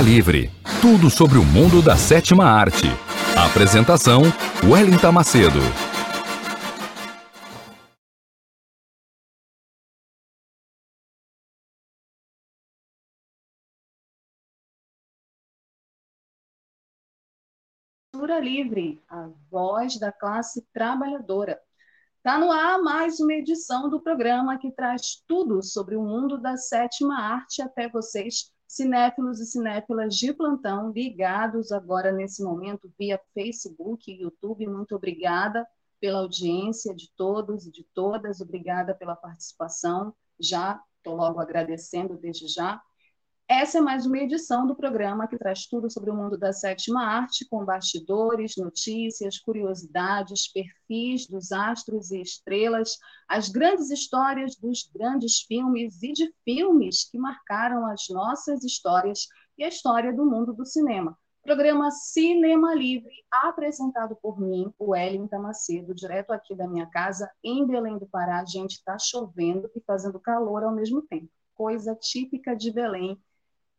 Livre. Tudo sobre o mundo da sétima arte. Apresentação: Wellington Macedo. Cultura Livre, a voz da classe trabalhadora. Está no ar mais uma edição do programa que traz tudo sobre o mundo da sétima arte até vocês cinéfilos e cinéfilas de plantão ligados agora nesse momento via Facebook e YouTube. Muito obrigada pela audiência de todos e de todas, obrigada pela participação. Já estou logo agradecendo desde já. Essa é mais uma edição do programa que traz tudo sobre o mundo da sétima arte, com bastidores, notícias, curiosidades, perfis dos astros e estrelas, as grandes histórias dos grandes filmes e de filmes que marcaram as nossas histórias e a história do mundo do cinema. Programa Cinema Livre, apresentado por mim, o Wellington Macedo, direto aqui da minha casa, em Belém do Pará. Gente, está chovendo e fazendo calor ao mesmo tempo. Coisa típica de Belém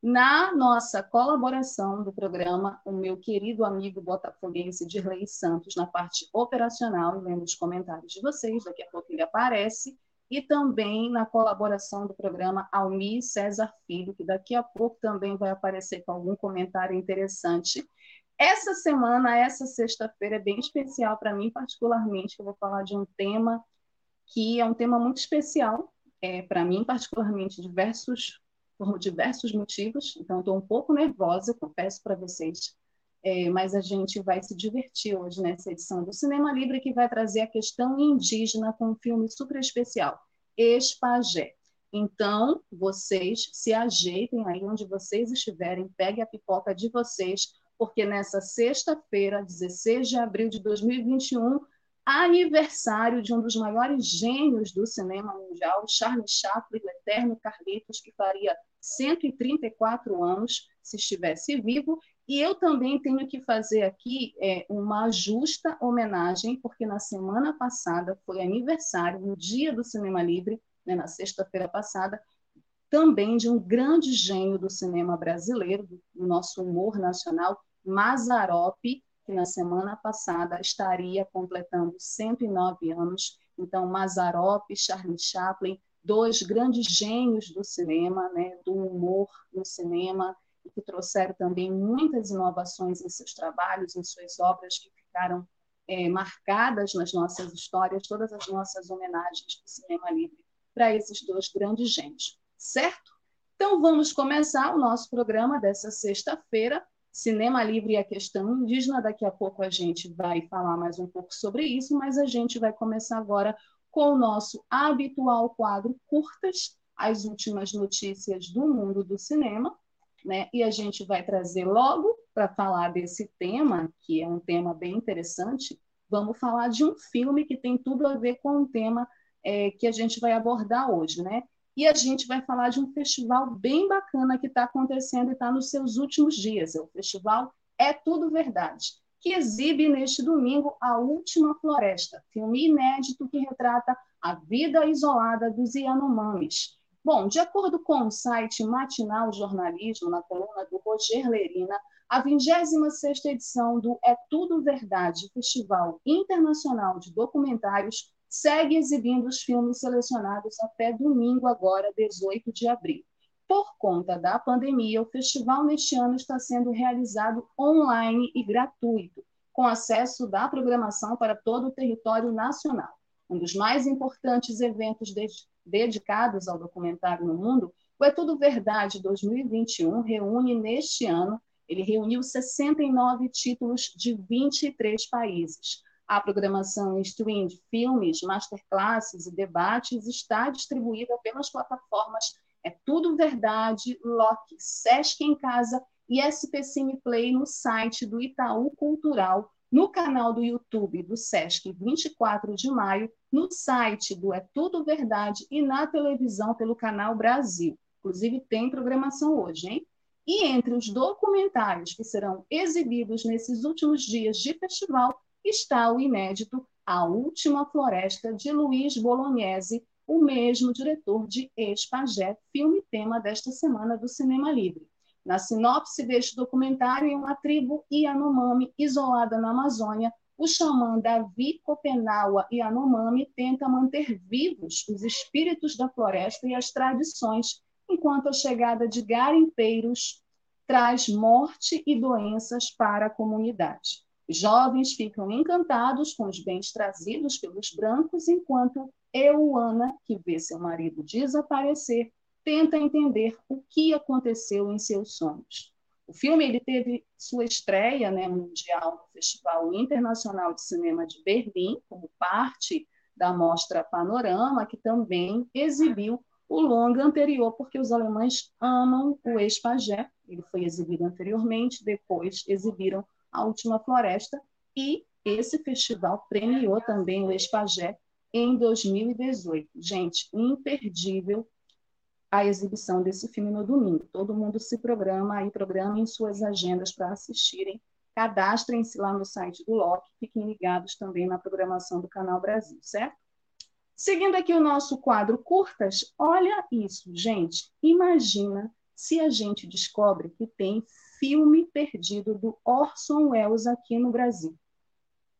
na nossa colaboração do programa, o meu querido amigo botafoguense Dirley Santos, na parte operacional, lendo os comentários de vocês, daqui a pouco ele aparece, e também na colaboração do programa Almi César Filho, que daqui a pouco também vai aparecer com algum comentário interessante. Essa semana, essa sexta-feira, é bem especial para mim, particularmente, que eu vou falar de um tema que é um tema muito especial, é, para mim, particularmente, diversos por diversos motivos, então estou um pouco nervosa, confesso para vocês, é, mas a gente vai se divertir hoje nessa edição do Cinema Livre, que vai trazer a questão indígena com um filme super especial, Espagé. Então, vocês se ajeitem aí onde vocês estiverem, peguem a pipoca de vocês, porque nessa sexta-feira, 16 de abril de 2021, aniversário de um dos maiores gênios do cinema mundial, Charles Chaplin, o eterno Carlitos, que faria 134 anos se estivesse vivo. E eu também tenho que fazer aqui é, uma justa homenagem, porque na semana passada foi aniversário, no dia do Cinema Livre, né, na sexta-feira passada, também de um grande gênio do cinema brasileiro, do nosso humor nacional, Mazarope, que na semana passada estaria completando 109 anos. Então, Mazarope, Charlie Chaplin, dois grandes gênios do cinema, né, do humor no cinema, e que trouxeram também muitas inovações em seus trabalhos, em suas obras que ficaram é, marcadas nas nossas histórias, todas as nossas homenagens do cinema livre para esses dois grandes gênios, certo? Então vamos começar o nosso programa dessa sexta-feira, Cinema Livre e a questão indígena. Daqui a pouco a gente vai falar mais um pouco sobre isso, mas a gente vai começar agora com o nosso habitual quadro Curtas, as últimas notícias do mundo do cinema, né? E a gente vai trazer logo para falar desse tema, que é um tema bem interessante, vamos falar de um filme que tem tudo a ver com o tema é, que a gente vai abordar hoje, né? E a gente vai falar de um festival bem bacana que está acontecendo e está nos seus últimos dias. É o festival É Tudo Verdade que exibe neste domingo A Última Floresta, filme inédito que retrata a vida isolada dos Yanomamis. Bom, de acordo com o site Matinal Jornalismo, na coluna do Roger Lerina, a 26ª edição do É Tudo Verdade, Festival Internacional de Documentários, segue exibindo os filmes selecionados até domingo, agora, 18 de abril. Por conta da pandemia, o festival neste ano está sendo realizado online e gratuito, com acesso da programação para todo o território nacional. um dos mais importantes eventos de dedicados ao documentário no mundo, o É Tudo Verdade 2021 reúne neste ano, ele reuniu 69 títulos de 23 países. A programação de filmes, masterclasses e debates está distribuída pelas plataformas É Tudo Verdade, Loki, Sesc em Casa e SP Cine Play no site do Itaú Cultural, no canal do YouTube do Sesc 24 de maio, no site do É Tudo Verdade e na televisão pelo canal Brasil. Inclusive tem programação hoje, hein? E entre os documentários que serão exibidos nesses últimos dias de festival está o inédito A Última Floresta, de Luiz Bolognese, o mesmo diretor de Espagé, filme tema desta semana do Cinema Livre. Na sinopse deste documentário, em uma tribo Yanomami isolada na Amazônia, o xamã Davi Copenaua Yanomami tenta manter vivos os espíritos da floresta e as tradições, enquanto a chegada de garimpeiros traz morte e doenças para a comunidade. Jovens ficam encantados com os bens trazidos pelos brancos, enquanto Euana, que vê seu marido desaparecer, tenta entender o que aconteceu em seus sonhos. O filme ele teve sua estreia né, mundial no Festival Internacional de Cinema de Berlim, como parte da mostra Panorama, que também exibiu o longa anterior, porque os alemães amam o ex-pajé. Ele foi exibido anteriormente, depois exibiram a Última Floresta, e esse festival premiou também o Espagé em 2018. Gente, imperdível a exibição desse filme no domingo. Todo mundo se programa aí, programem suas agendas para assistirem. Cadastrem-se lá no site do LOC, fiquem ligados também na programação do Canal Brasil, certo? Seguindo aqui o nosso quadro curtas, olha isso, gente. Imagina se a gente descobre que tem filme perdido do Orson Welles aqui no Brasil.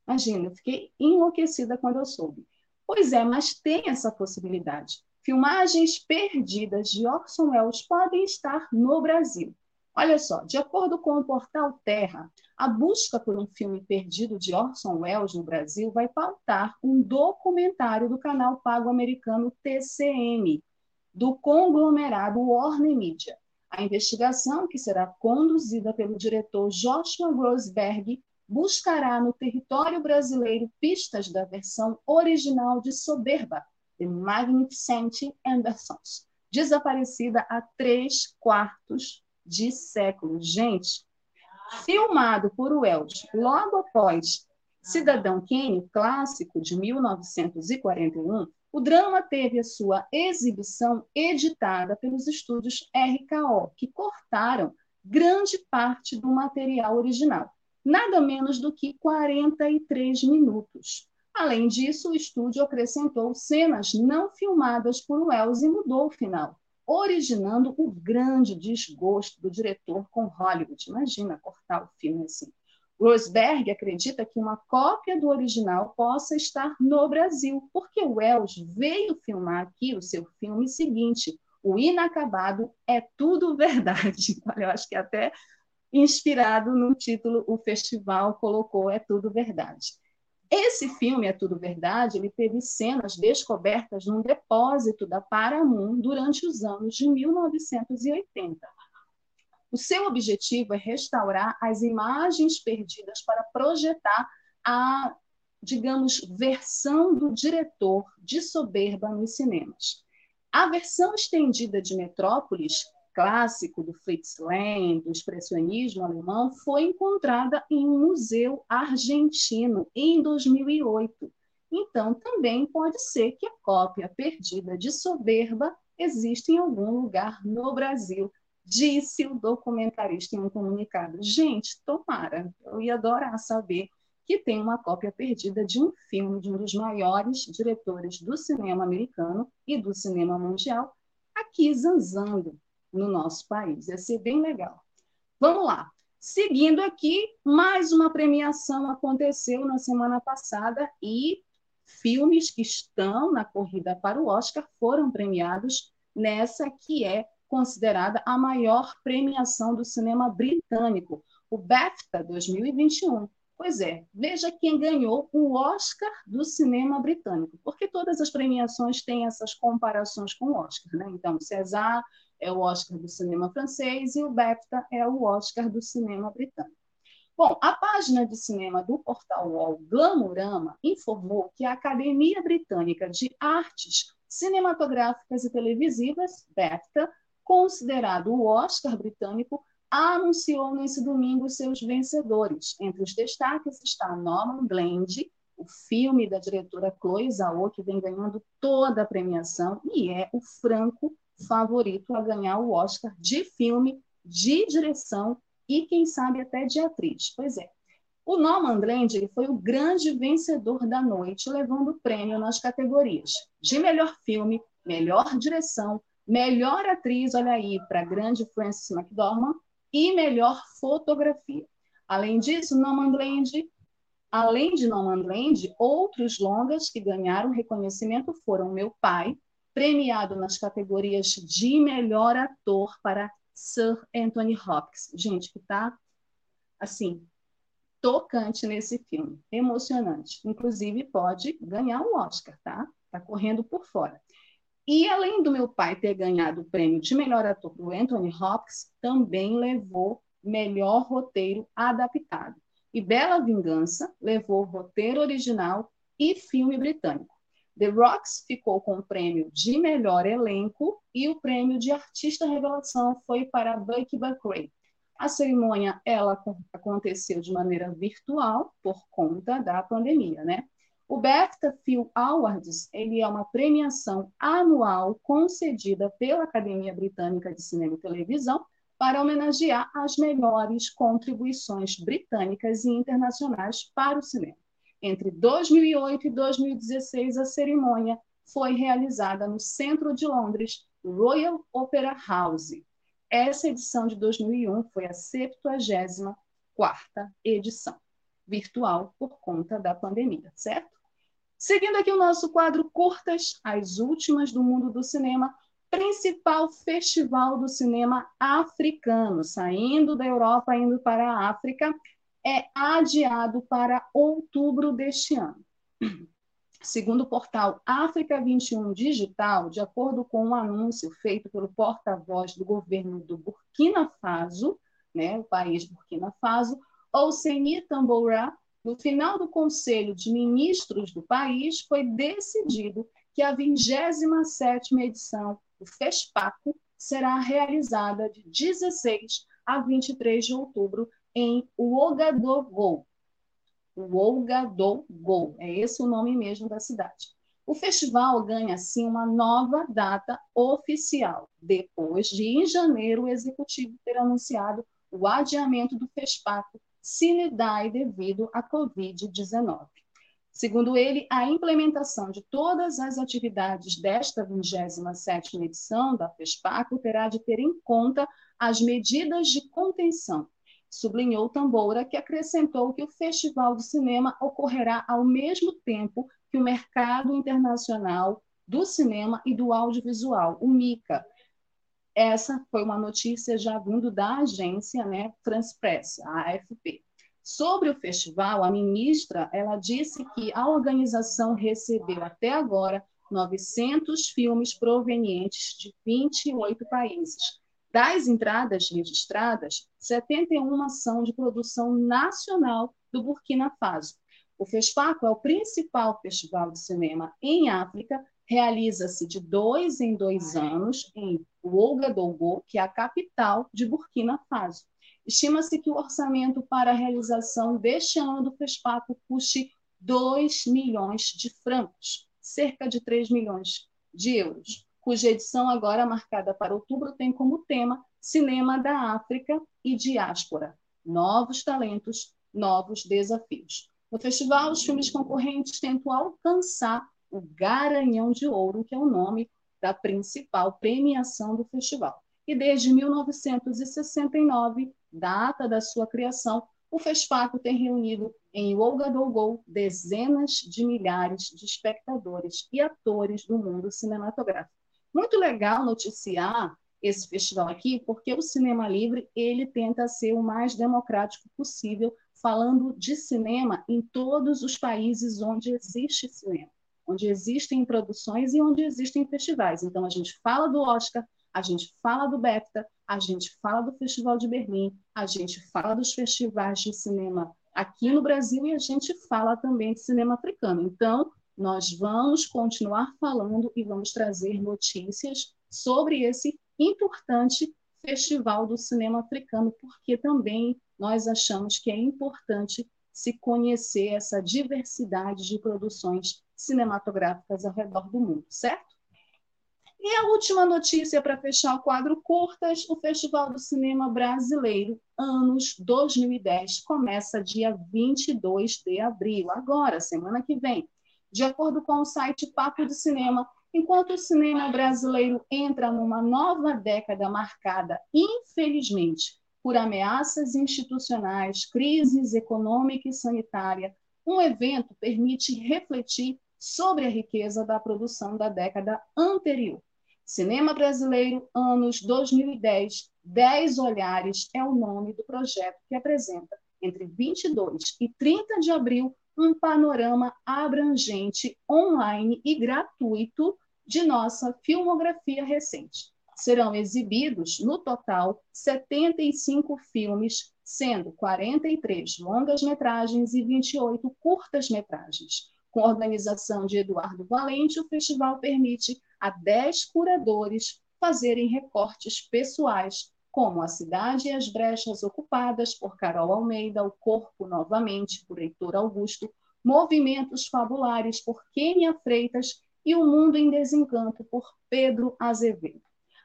Imagina, eu fiquei enlouquecida quando eu soube. Pois é, mas tem essa possibilidade. Filmagens perdidas de Orson Welles podem estar no Brasil. Olha só, de acordo com o portal Terra, a busca por um filme perdido de Orson Welles no Brasil vai pautar um documentário do canal pago americano TCM, do conglomerado Warner Media. A investigação, que será conduzida pelo diretor Joshua Rosberg, buscará no território brasileiro pistas da versão original de Soberba, The Magnificent Andersons, desaparecida há três quartos de século. Gente, filmado por Welch logo após Cidadão Kane, clássico de 1941, o drama teve a sua exibição editada pelos estúdios RKO, que cortaram grande parte do material original, nada menos do que 43 minutos. Além disso, o estúdio acrescentou cenas não filmadas por Wells e mudou o final, originando o grande desgosto do diretor com Hollywood. Imagina cortar o filme assim. Rosberg acredita que uma cópia do original possa estar no Brasil, porque Wells veio filmar aqui o seu filme seguinte, O Inacabado é Tudo Verdade. Eu acho que até inspirado no título o festival colocou É Tudo Verdade. Esse filme É Tudo Verdade, ele teve cenas descobertas num depósito da Paramount durante os anos de 1980. O seu objetivo é restaurar as imagens perdidas para projetar a, digamos, versão do diretor de Soberba nos cinemas. A versão estendida de Metrópolis, clássico do Fritz Lang, do expressionismo alemão, foi encontrada em um museu argentino em 2008. Então, também pode ser que a cópia perdida de Soberba exista em algum lugar no Brasil, disse o documentarista em um comunicado. Gente, tomara, eu ia adorar saber que tem uma cópia perdida de um filme de um dos maiores diretores do cinema americano e do cinema mundial, aqui zanzando no nosso país. Ia ser bem legal. Vamos lá. Seguindo aqui, mais uma premiação aconteceu na semana passada e filmes que estão na corrida para o Oscar foram premiados nessa que é considerada a maior premiação do cinema britânico, o BAFTA 2021, Pois é, veja quem ganhou o Oscar do cinema britânico, porque todas as premiações têm essas comparações com o Oscar, né? Então, o César é o Oscar do cinema francês e o BAFTA é o Oscar do cinema britânico. Bom, a página de cinema do portal UOL Glamorama informou que a Academia Britânica de Artes Cinematográficas e Televisivas, BAFTA, considerado o Oscar britânico, anunciou nesse domingo seus vencedores. Entre os destaques está Norman Blend, o filme da diretora Chloe Zhao, que vem ganhando toda a premiação e é o franco favorito a ganhar o Oscar de filme, de direção e, quem sabe, até de atriz. Pois é. O Norman Blend foi o grande vencedor da noite, levando o prêmio nas categorias de melhor filme, melhor direção, melhor atriz, olha aí, para a grande Frances McDormand, e melhor fotografia. Além disso, Nomadland, além de Nomadland, outros longas que ganharam reconhecimento foram Meu Pai, premiado nas categorias de melhor ator para Sir Anthony Hopkins. Gente, que tá assim, tocante nesse filme, emocionante. Inclusive pode ganhar um Oscar, tá? Tá correndo por fora. E além do meu pai ter ganhado o prêmio de melhor ator do Anthony Hopkins, também levou melhor roteiro adaptado. E Bela Vingança levou roteiro original e filme britânico. The Rocks ficou com o prêmio de melhor elenco e o prêmio de artista revelação foi para Bucky Buckley. A cerimônia ela aconteceu de maneira virtual por conta da pandemia, né? O BAFTA Film Awards ele é uma premiação anual concedida pela Academia Britânica de Cinema e Televisão para homenagear as melhores contribuições britânicas e internacionais para o cinema. Entre 2008 e 2016, a cerimônia foi realizada no centro de Londres, Royal Opera House. Essa edição de 2001 foi a 74ª edição, virtual por conta da pandemia, certo? Seguindo aqui o nosso quadro Curtas, as últimas do mundo do cinema, principal festival do cinema africano, saindo da Europa, indo para a África, é adiado para outubro deste ano. Segundo o portal África 21 Digital, de acordo com um anúncio feito pelo porta-voz do governo do Burkina Faso, né, o país Burkina Faso, Ouseni Tamboura, no final do Conselho de Ministros do país, foi decidido que a 27ª edição do FESPACO será realizada de 16 a 23 de outubro em Ouagadougou. Ouagadougou, é esse o nome mesmo da cidade. O festival ganha, assim, uma nova data oficial, depois de, em janeiro, o executivo ter anunciado o adiamento do FESPACO die devido à Covid-19. Segundo ele, a implementação de todas as atividades desta 27ª edição da FESPACO terá de ter em conta as medidas de contenção. Sublinhou Tamboura, que acrescentou que o Festival do Cinema ocorrerá ao mesmo tempo que o mercado internacional do cinema e do audiovisual, o MICA, essa foi uma notícia já vindo da agência né, France Press, a AFP. Sobre o festival, a ministra ela disse que a organização recebeu até agora 900 filmes provenientes de 28 países. Das entradas registradas, 71 são de produção nacional do Burkina Faso. O FESPACO é o principal festival de cinema em África realiza-se de dois em dois anos em Ouagadougou, que é a capital de Burkina Faso. Estima-se que o orçamento para a realização deste ano do FESPACO custe 2 milhões de francos, cerca de 3 milhões de euros, cuja edição agora marcada para outubro tem como tema Cinema da África e Diáspora, novos talentos, novos desafios. No festival, os filmes concorrentes tentam alcançar o Garanhão de Ouro, que é o nome da principal premiação do festival. E desde 1969, data da sua criação, o FESPACO tem reunido em Ouagadougou dezenas de milhares de espectadores e atores do mundo cinematográfico. Muito legal noticiar esse festival aqui, porque o cinema livre ele tenta ser o mais democrático possível, falando de cinema em todos os países onde existe cinema, onde existem produções e onde existem festivais. Então, a gente fala do Oscar, a gente fala do BEFTA, a gente fala do Festival de Berlim, a gente fala dos festivais de cinema aqui no Brasil e a gente fala também de cinema africano. Então, nós vamos continuar falando e vamos trazer notícias sobre esse importante Festival do Cinema Africano, porque também nós achamos que é importante se conhecer essa diversidade de produções cinematográficas ao redor do mundo, certo? E a última notícia para fechar o quadro curtas: o Festival do Cinema Brasileiro, anos 2010, começa dia 22 de abril, agora, semana que vem. De acordo com o site Papo de Cinema, enquanto o cinema brasileiro entra numa nova década marcada, infelizmente, por ameaças institucionais, crises econômica e sanitária, um evento permite refletir sobre a riqueza da produção da década anterior. Cinema Brasileiro, anos 2010, 10 Olhares é o nome do projeto que apresenta, entre 22 e 30 de abril, um panorama abrangente, online e gratuito de nossa filmografia recente. Serão exibidos, no total, 75 filmes, sendo 43 longas-metragens e 28 curtas-metragens. Com organização de Eduardo Valente, o festival permite a 10 curadores fazerem recortes pessoais, como A Cidade e as Brechas Ocupadas, por Carol Almeida, O Corpo Novamente, por Heitor Augusto, Movimentos Fabulares, por Kênia Freitas e O Mundo em Desencanto, por Pedro Azevedo.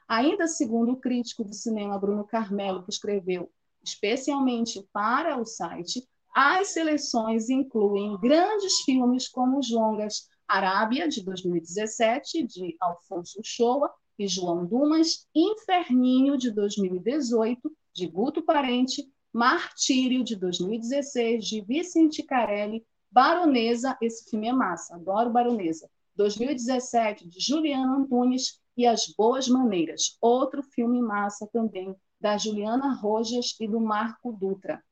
Ainda segundo o crítico de cinema Bruno Carmelo, que escreveu especialmente para o site, as seleções incluem grandes filmes como os longas Arábia, de 2017, de Alfonso Shoa e João Dumas, Inferninho, de 2018, de Guto Parente, Martírio, de 2016, de Vicente Carelli, Baronesa, esse filme é massa, adoro Baronesa, 2017, de Juliana Antunes, e As Boas Maneiras, outro filme massa também, da Juliana Rojas e do Marco Dutra.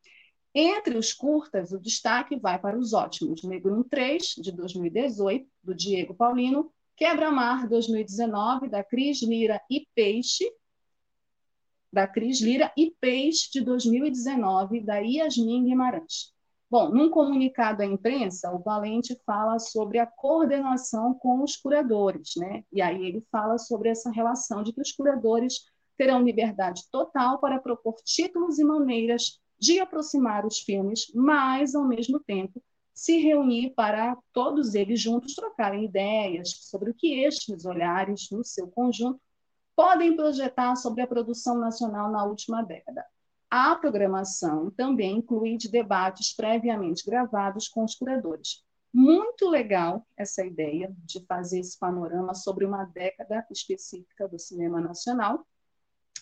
Entre os curtas, o destaque vai para os ótimos Negro 3, de 2018, do Diego Paulino, Quebra-Mar, 2019, da Cris Lira e Peixe, da Cris Lira e Peixe, de 2019, da Yasmin Guimarães. Bom, num comunicado à imprensa, o Valente fala sobre a coordenação com os curadores, né? E aí ele fala sobre essa relação de que os curadores terão liberdade total para propor títulos e maneiras de aproximar os filmes, mas, ao mesmo tempo, se reunir para todos eles juntos trocarem ideias sobre o que estes olhares, no seu conjunto, podem projetar sobre a produção nacional na última década. A programação também inclui debates previamente gravados com os curadores. Muito legal essa ideia de fazer esse panorama sobre uma década específica do cinema nacional.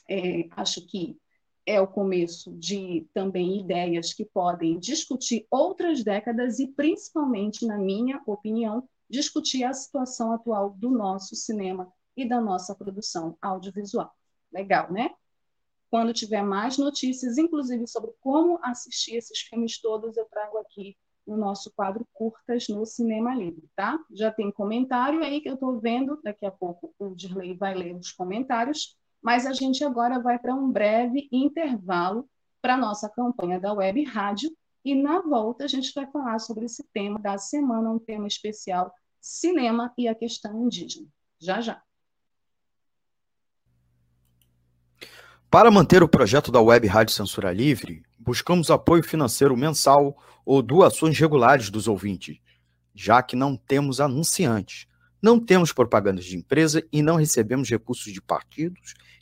É, acho que é o começo de também ideias que podem discutir outras décadas e, principalmente, na minha opinião, discutir a situação atual do nosso cinema e da nossa produção audiovisual. Legal, né? Quando tiver mais notícias, inclusive sobre como assistir esses filmes todos, eu trago aqui no nosso quadro Curtas no Cinema Livre, tá? Já tem comentário aí que eu estou vendo, daqui a pouco o Dirley vai ler os comentários mas a gente agora vai para um breve intervalo para a nossa campanha da Web Rádio e na volta a gente vai falar sobre esse tema da semana, um tema especial, cinema e a questão indígena. Já já. Para manter o projeto da Web Rádio Censura Livre, buscamos apoio financeiro mensal ou doações regulares dos ouvintes, já que não temos anunciantes, não temos propagandas de empresa e não recebemos recursos de partidos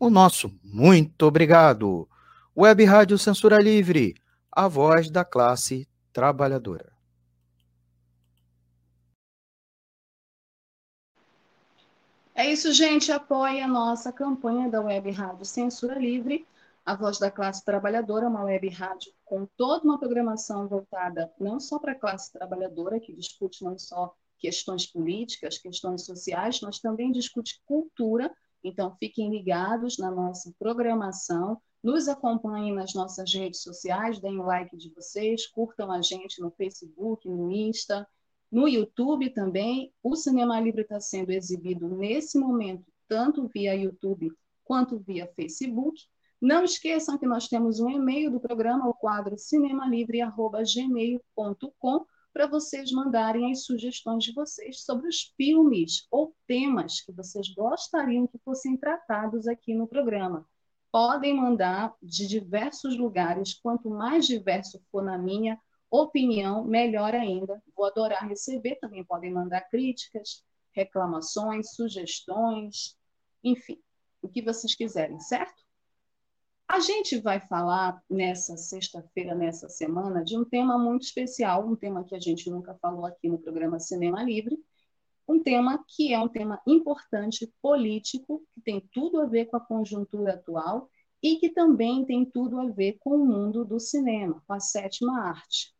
o nosso muito obrigado. Web Rádio Censura Livre, a voz da classe trabalhadora. É isso, gente. Apoie a nossa campanha da Web Rádio Censura Livre, a voz da classe trabalhadora, uma web rádio com toda uma programação voltada não só para a classe trabalhadora, que discute não só questões políticas, questões sociais, mas também discute cultura. Então, fiquem ligados na nossa programação, nos acompanhem nas nossas redes sociais, deem o like de vocês, curtam a gente no Facebook, no Insta, no YouTube também, o Cinema Livre está sendo exibido nesse momento, tanto via YouTube quanto via Facebook. Não esqueçam que nós temos um e-mail do programa, o quadro cinemalivre.gmail.com, para vocês mandarem as sugestões de vocês sobre os filmes ou temas que vocês gostariam que fossem tratados aqui no programa. Podem mandar de diversos lugares, quanto mais diverso for na minha, opinião, melhor ainda. Vou adorar receber. Também podem mandar críticas, reclamações, sugestões, enfim, o que vocês quiserem, certo? A gente vai falar nessa sexta-feira, nessa semana, de um tema muito especial, um tema que a gente nunca falou aqui no programa Cinema Livre, um tema que é um tema importante, político, que tem tudo a ver com a conjuntura atual e que também tem tudo a ver com o mundo do cinema, com a sétima arte.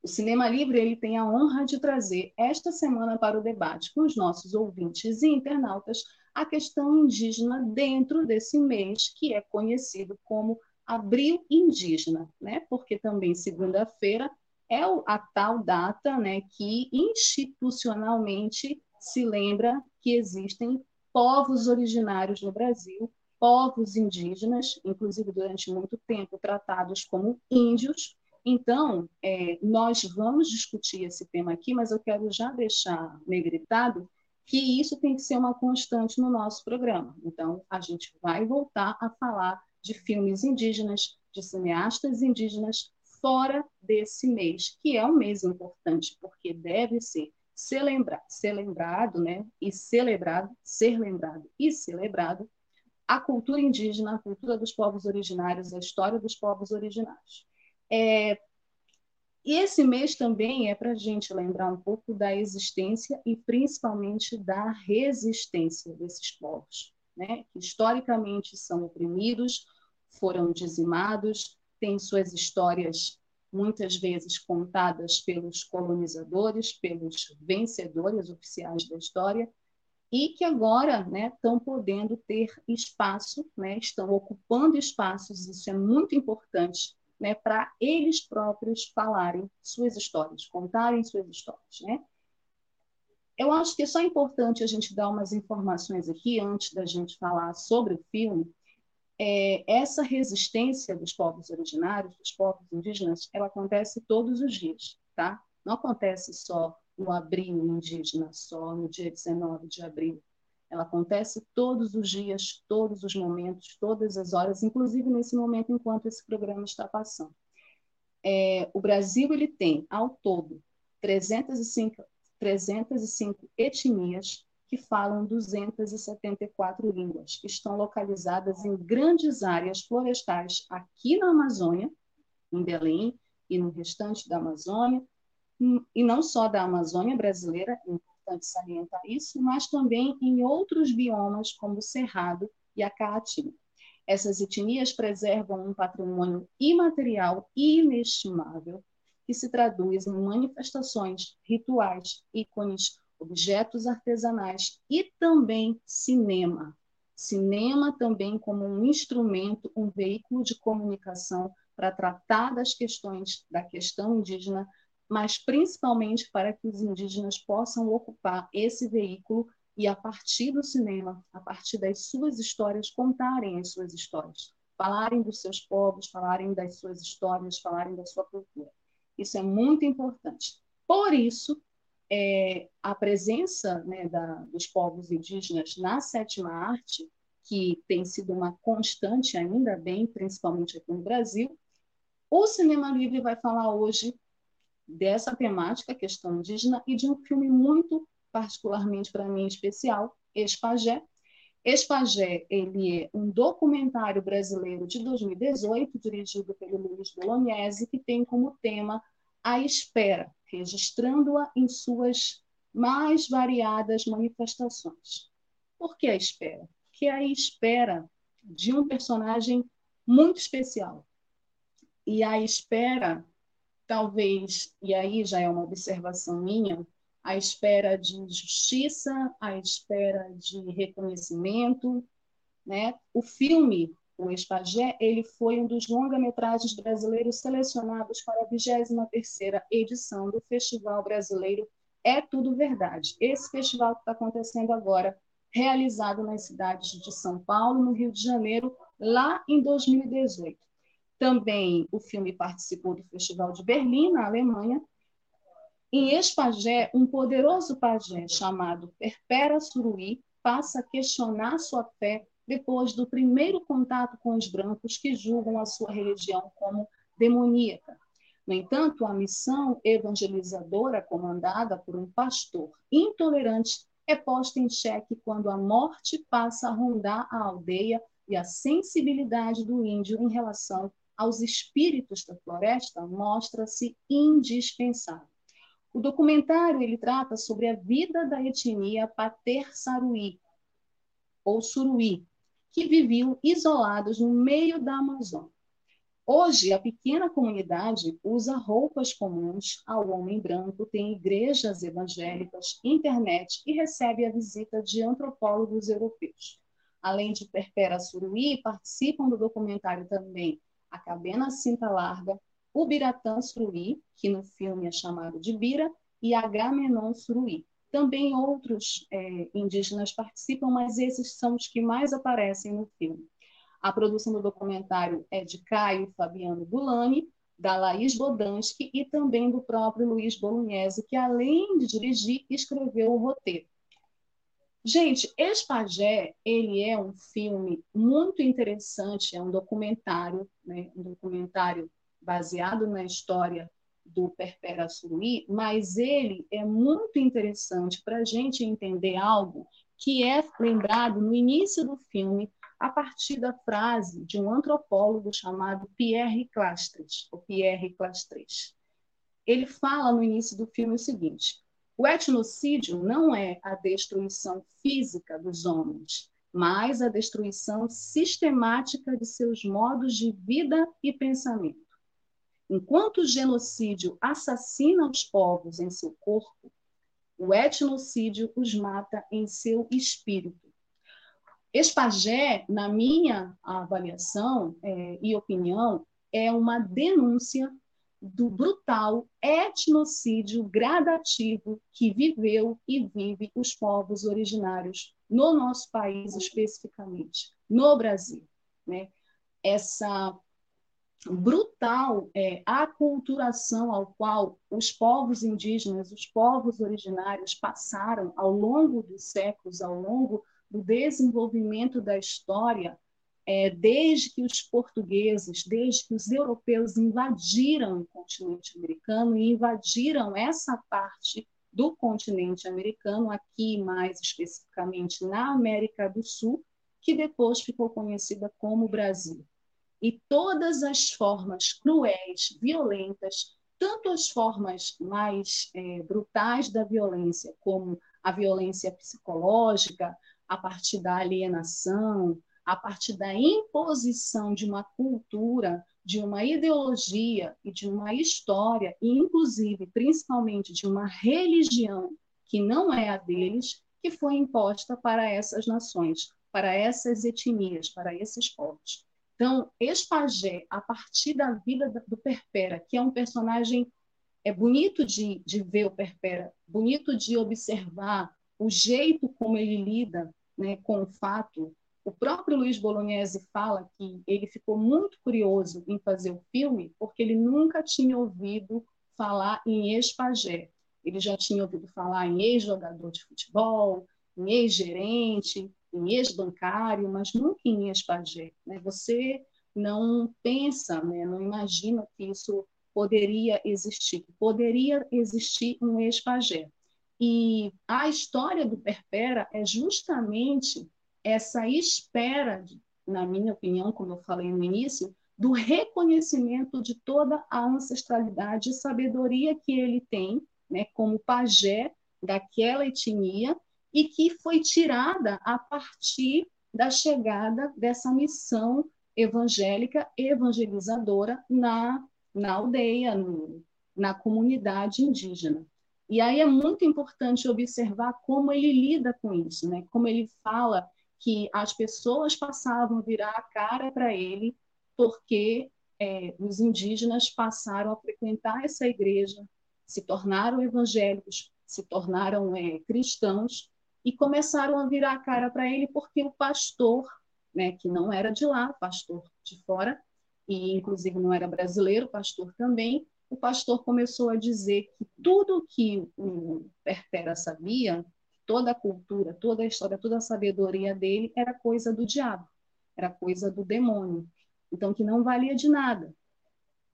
O Cinema Livre ele tem a honra de trazer esta semana para o debate com os nossos ouvintes e internautas a questão indígena dentro desse mês que é conhecido como Abril Indígena, né? Porque também segunda-feira é a tal data, né, que institucionalmente se lembra que existem povos originários no Brasil, povos indígenas, inclusive durante muito tempo tratados como índios, então, é, nós vamos discutir esse tema aqui, mas eu quero já deixar negritado que isso tem que ser uma constante no nosso programa. Então, a gente vai voltar a falar de filmes indígenas, de cineastas indígenas fora desse mês, que é um mês importante, porque deve ser lembrado, ser lembrado, né, e celebrado, ser lembrado e celebrado a cultura indígena, a cultura dos povos originários, a história dos povos originários. É, e esse mês também é para a gente lembrar um pouco da existência e principalmente da resistência desses povos, né? que historicamente são oprimidos, foram dizimados, têm suas histórias muitas vezes contadas pelos colonizadores, pelos vencedores oficiais da história, e que agora né, estão podendo ter espaço, né, estão ocupando espaços, isso é muito importante né, para eles próprios falarem suas histórias, contarem suas histórias. Né? Eu acho que é só importante a gente dar umas informações aqui, antes da gente falar sobre o filme. É, essa resistência dos povos originários, dos povos indígenas, ela acontece todos os dias, tá? Não acontece só no abril indígena, só no dia 19 de abril. Ela acontece todos os dias, todos os momentos, todas as horas, inclusive nesse momento enquanto esse programa está passando. É, o Brasil ele tem, ao todo, 305, 305 etnias que falam 274 línguas, que estão localizadas em grandes áreas florestais aqui na Amazônia, em Belém e no restante da Amazônia, e não só da Amazônia brasileira, em importante salientar isso, mas também em outros biomas, como o Cerrado e a Caatinga. Essas etnias preservam um patrimônio imaterial inestimável que se traduz em manifestações, rituais, ícones, objetos artesanais e também cinema. Cinema também como um instrumento, um veículo de comunicação para tratar das questões da questão indígena mas principalmente para que os indígenas possam ocupar esse veículo e, a partir do cinema, a partir das suas histórias, contarem as suas histórias, falarem dos seus povos, falarem das suas histórias, falarem da sua cultura. Isso é muito importante. Por isso, é, a presença né, da, dos povos indígenas na sétima arte, que tem sido uma constante, ainda bem, principalmente aqui no Brasil, o Cinema Livre vai falar hoje dessa temática, questão indígena, e de um filme muito particularmente para mim especial, Espagé. Espagé, ele é um documentário brasileiro de 2018, dirigido pelo Luiz Bolognese, que tem como tema a espera, registrando-a em suas mais variadas manifestações. Por que a espera? Porque é a espera de um personagem muito especial. E a espera, talvez, e aí já é uma observação minha, a espera de justiça, a espera de reconhecimento, né? O filme O Espagé, ele foi um dos longa-metragens brasileiros selecionados para a 23ª edição do Festival Brasileiro É Tudo Verdade. Esse festival que está acontecendo agora, realizado nas cidades de São Paulo, no Rio de Janeiro, lá em 2018. Também o filme participou do Festival de Berlim, na Alemanha. Em Espagé, um poderoso pajé chamado Perpera Suruí passa a questionar sua fé depois do primeiro contato com os brancos que julgam a sua religião como demoníaca. No entanto, a missão evangelizadora comandada por um pastor intolerante é posta em xeque quando a morte passa a rondar a aldeia e a sensibilidade do índio em relação aos espíritos da floresta mostra-se indispensável. O documentário ele trata sobre a vida da etnia Pater Saruí, ou Suruí, que viviam isolados no meio da Amazônia. Hoje, a pequena comunidade usa roupas comuns ao homem branco, tem igrejas evangélicas, internet e recebe a visita de antropólogos europeus. Além de Perpera Suruí, participam do documentário também a Cabena Cinta Larga, o Biratã Suruí, que no filme é chamado de Bira, e Agamenon Suruí. Também outros é, indígenas participam, mas esses são os que mais aparecem no filme. A produção do documentário é de Caio Fabiano Bulani, da Laís Bodansky e também do próprio Luiz Bolognese, que além de dirigir, escreveu o roteiro. Gente, Espagé, ele é um filme muito interessante, é um documentário, né, um documentário baseado na história do Perpera Suruí, mas ele é muito interessante para a gente entender algo que é lembrado no início do filme a partir da frase de um antropólogo chamado Pierre Clastres, ou Pierre Clastres. Ele fala no início do filme o seguinte: o etnocídio não é a destruição física dos homens, mas a destruição sistemática de seus modos de vida e pensamento. Enquanto o genocídio assassina os povos em seu corpo, o etnocídio os mata em seu espírito. Espagé, na minha avaliação é, e opinião, é uma denúncia do brutal etnocídio gradativo que viveu e vive os povos originários no nosso país, especificamente, no Brasil. Né? Essa brutal é, aculturação ao qual os povos indígenas, os povos originários passaram ao longo dos séculos, ao longo do desenvolvimento da história, é, desde que os portugueses, desde que os europeus invadiram o continente americano e invadiram essa parte do continente americano, aqui mais especificamente na América do Sul, que depois ficou conhecida como Brasil. E todas as formas cruéis, violentas, tanto as formas mais é, brutais da violência, como a violência psicológica, a partir da alienação, a partir da imposição de uma cultura, de uma ideologia e de uma história, e inclusive, principalmente, de uma religião que não é a deles, que foi imposta para essas nações, para essas etnias, para esses povos. Então, Espagé, a partir da vida do Perpera, que é um personagem é bonito de, de ver o Perpera, bonito de observar o jeito como ele lida né, com o fato. O próprio Luiz Bolognese fala que ele ficou muito curioso em fazer o filme porque ele nunca tinha ouvido falar em Espagé. Ele já tinha ouvido falar em ex-jogador de futebol, em ex-gerente, em ex-bancário, mas nunca em ex-pajé. Né? Você não pensa, né? não imagina que isso poderia existir. Poderia existir um ex-pajé. E a história do Perpera é justamente essa espera, na minha opinião, como eu falei no início, do reconhecimento de toda a ancestralidade e sabedoria que ele tem, né, como pajé daquela etnia, e que foi tirada a partir da chegada dessa missão evangélica evangelizadora na, na aldeia, no, na comunidade indígena. E aí é muito importante observar como ele lida com isso, né? como ele fala que as pessoas passavam a virar a cara para ele porque é, os indígenas passaram a frequentar essa igreja, se tornaram evangélicos, se tornaram é, cristãos e começaram a virar a cara para ele porque o pastor, né, que não era de lá, pastor de fora, e inclusive não era brasileiro, pastor também, o pastor começou a dizer que tudo que o Perpera sabia, toda a cultura, toda a história, toda a sabedoria dele era coisa do diabo, era coisa do demônio. Então, que não valia de nada,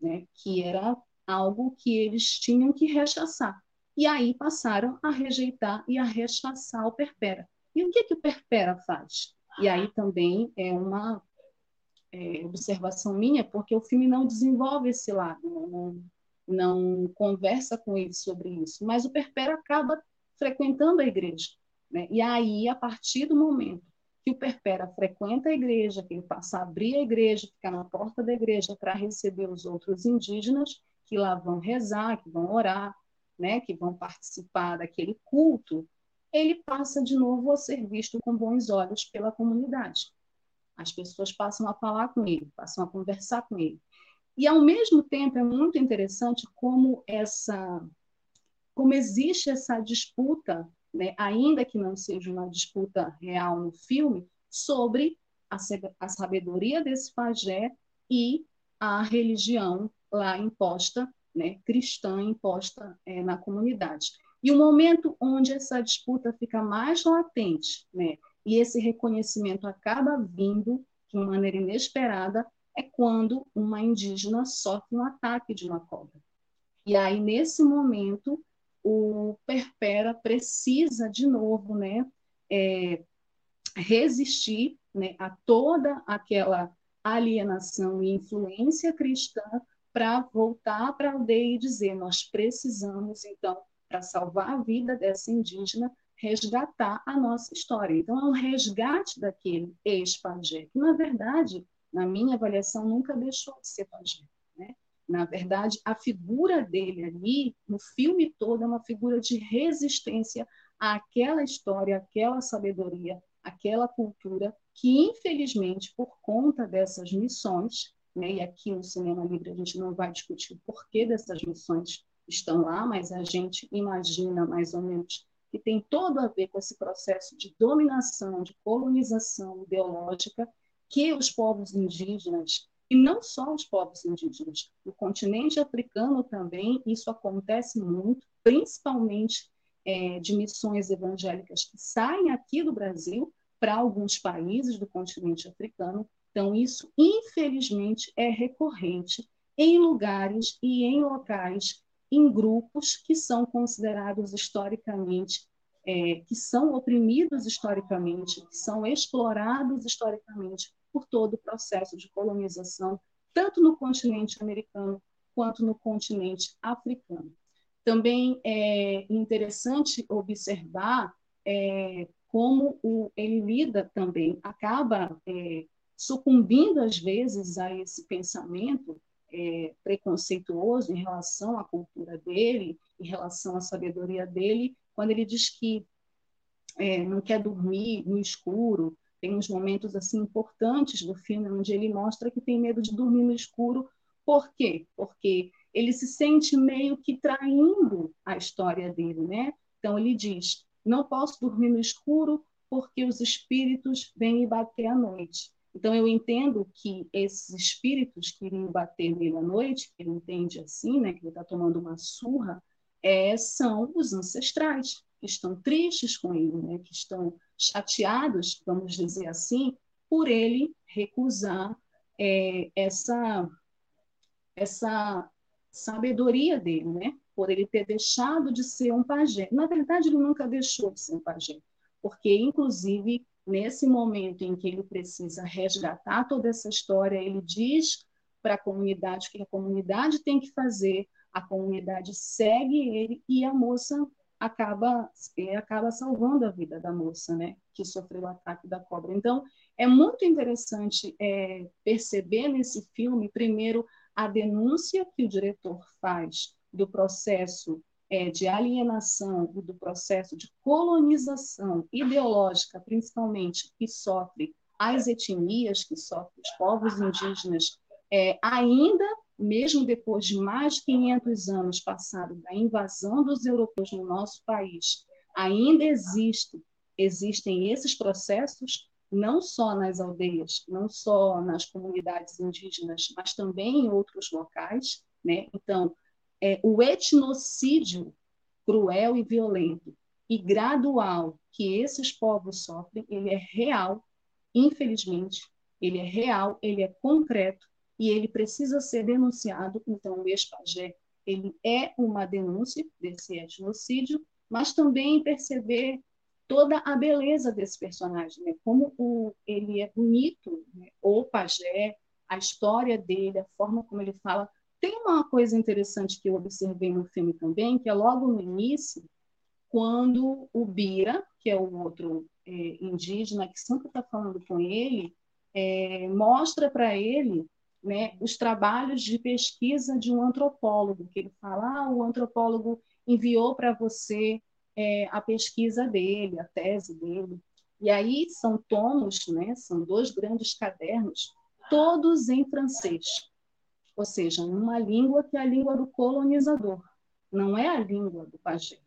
né? que era algo que eles tinham que rechaçar. E aí passaram a rejeitar e a rechaçar o Perpera. E o que, que o Perpera faz? E aí também é uma é, observação minha, porque o filme não desenvolve esse lado, não, não conversa com ele sobre isso, mas o Perpera acaba frequentando a igreja. Né? E aí, a partir do momento que o Perpera frequenta a igreja, que ele passa a abrir a igreja, ficar na porta da igreja para receber os outros indígenas, que lá vão rezar, que vão orar, né, que vão participar daquele culto, ele passa de novo a ser visto com bons olhos pela comunidade. As pessoas passam a falar com ele, passam a conversar com ele. E ao mesmo tempo é muito interessante como essa como existe essa disputa, né, ainda que não seja uma disputa real no filme, sobre a, a sabedoria desse pajé e a religião lá imposta, né, cristã imposta é, na comunidade. E o momento onde essa disputa fica mais latente, né, e esse reconhecimento acaba vindo de uma maneira inesperada, é quando uma indígena sofre um ataque de uma cobra. E aí, nesse momento, o Perpera precisa, de novo, né, é, resistir né, a toda aquela alienação e influência cristã para voltar para a aldeia e dizer: nós precisamos, então, para salvar a vida dessa indígena, resgatar a nossa história. Então, é um resgate daquele ex-pajé, que, na verdade, na minha avaliação, nunca deixou de ser pajé. Na verdade, a figura dele ali, no filme todo, é uma figura de resistência àquela história, àquela sabedoria, àquela cultura que, infelizmente, por conta dessas missões, né, e aqui no Cinema Livre a gente não vai discutir o porquê dessas missões estão lá, mas a gente imagina mais ou menos que tem todo a ver com esse processo de dominação, de colonização ideológica que os povos indígenas, e não só os povos indígenas, no continente africano também, isso acontece muito, principalmente é, de missões evangélicas que saem aqui do Brasil para alguns países do continente africano. Então, isso, infelizmente, é recorrente em lugares e em locais, em grupos que são considerados historicamente é, que são oprimidos historicamente, que são explorados historicamente por todo o processo de colonização, tanto no continente americano quanto no continente africano. Também é interessante observar é, como o, ele lida também, acaba é, sucumbindo às vezes a esse pensamento é, preconceituoso em relação à cultura dele, em relação à sabedoria dele, quando ele diz que é, não quer dormir no escuro. Tem uns momentos assim importantes do filme onde ele mostra que tem medo de dormir no escuro. Por quê? Porque ele se sente meio que traindo a história dele, né? Então ele diz: não posso dormir no escuro porque os espíritos vêm me bater à noite. Então eu entendo que esses espíritos que iriam bater nele à noite, que ele entende assim, né, que ele está tomando uma surra, é, são os ancestrais, que estão tristes com ele, né? que estão chateados, vamos dizer assim, por ele recusar é, essa, essa sabedoria dele, né? por ele ter deixado de ser um pajé. Na verdade, ele nunca deixou de ser um pajé, porque, inclusive, nesse momento em que ele precisa resgatar toda essa história, ele diz para a comunidade, o que a comunidade tem que fazer, a comunidade segue ele e a moça acaba acaba salvando a vida da moça, né, que sofreu o ataque da cobra. Então, é muito interessante é, perceber nesse filme, primeiro, a denúncia que o diretor faz do processo é, de alienação e do processo de colonização ideológica, principalmente, que sofre as etnias, que sofrem os povos indígenas, é, ainda mesmo depois de mais de 500 anos passados da invasão dos europeus no nosso país, ainda existe, existem esses processos, não só nas aldeias, não só nas comunidades indígenas, mas também em outros locais. Né? Então, é, o etnocídio cruel e violento e gradual que esses povos sofrem, ele é real, infelizmente, ele é real, ele é concreto, e ele precisa ser denunciado. Então, o ex-pajé ele é uma denúncia desse etnocídio, mas também perceber toda a beleza desse personagem, né? como o, ele é bonito, né? o pajé, a história dele, a forma como ele fala. Tem uma coisa interessante que eu observei no filme também, que é logo no início, quando o Bira, que é o outro é, indígena que sempre está falando com ele, é, mostra para ele né, os trabalhos de pesquisa de um antropólogo, que ele fala, ah, o antropólogo enviou para você é, a pesquisa dele, a tese dele. E aí são tomos, né, são dois grandes cadernos, todos em francês, ou seja, numa língua que é a língua do colonizador, não é a língua do pajé.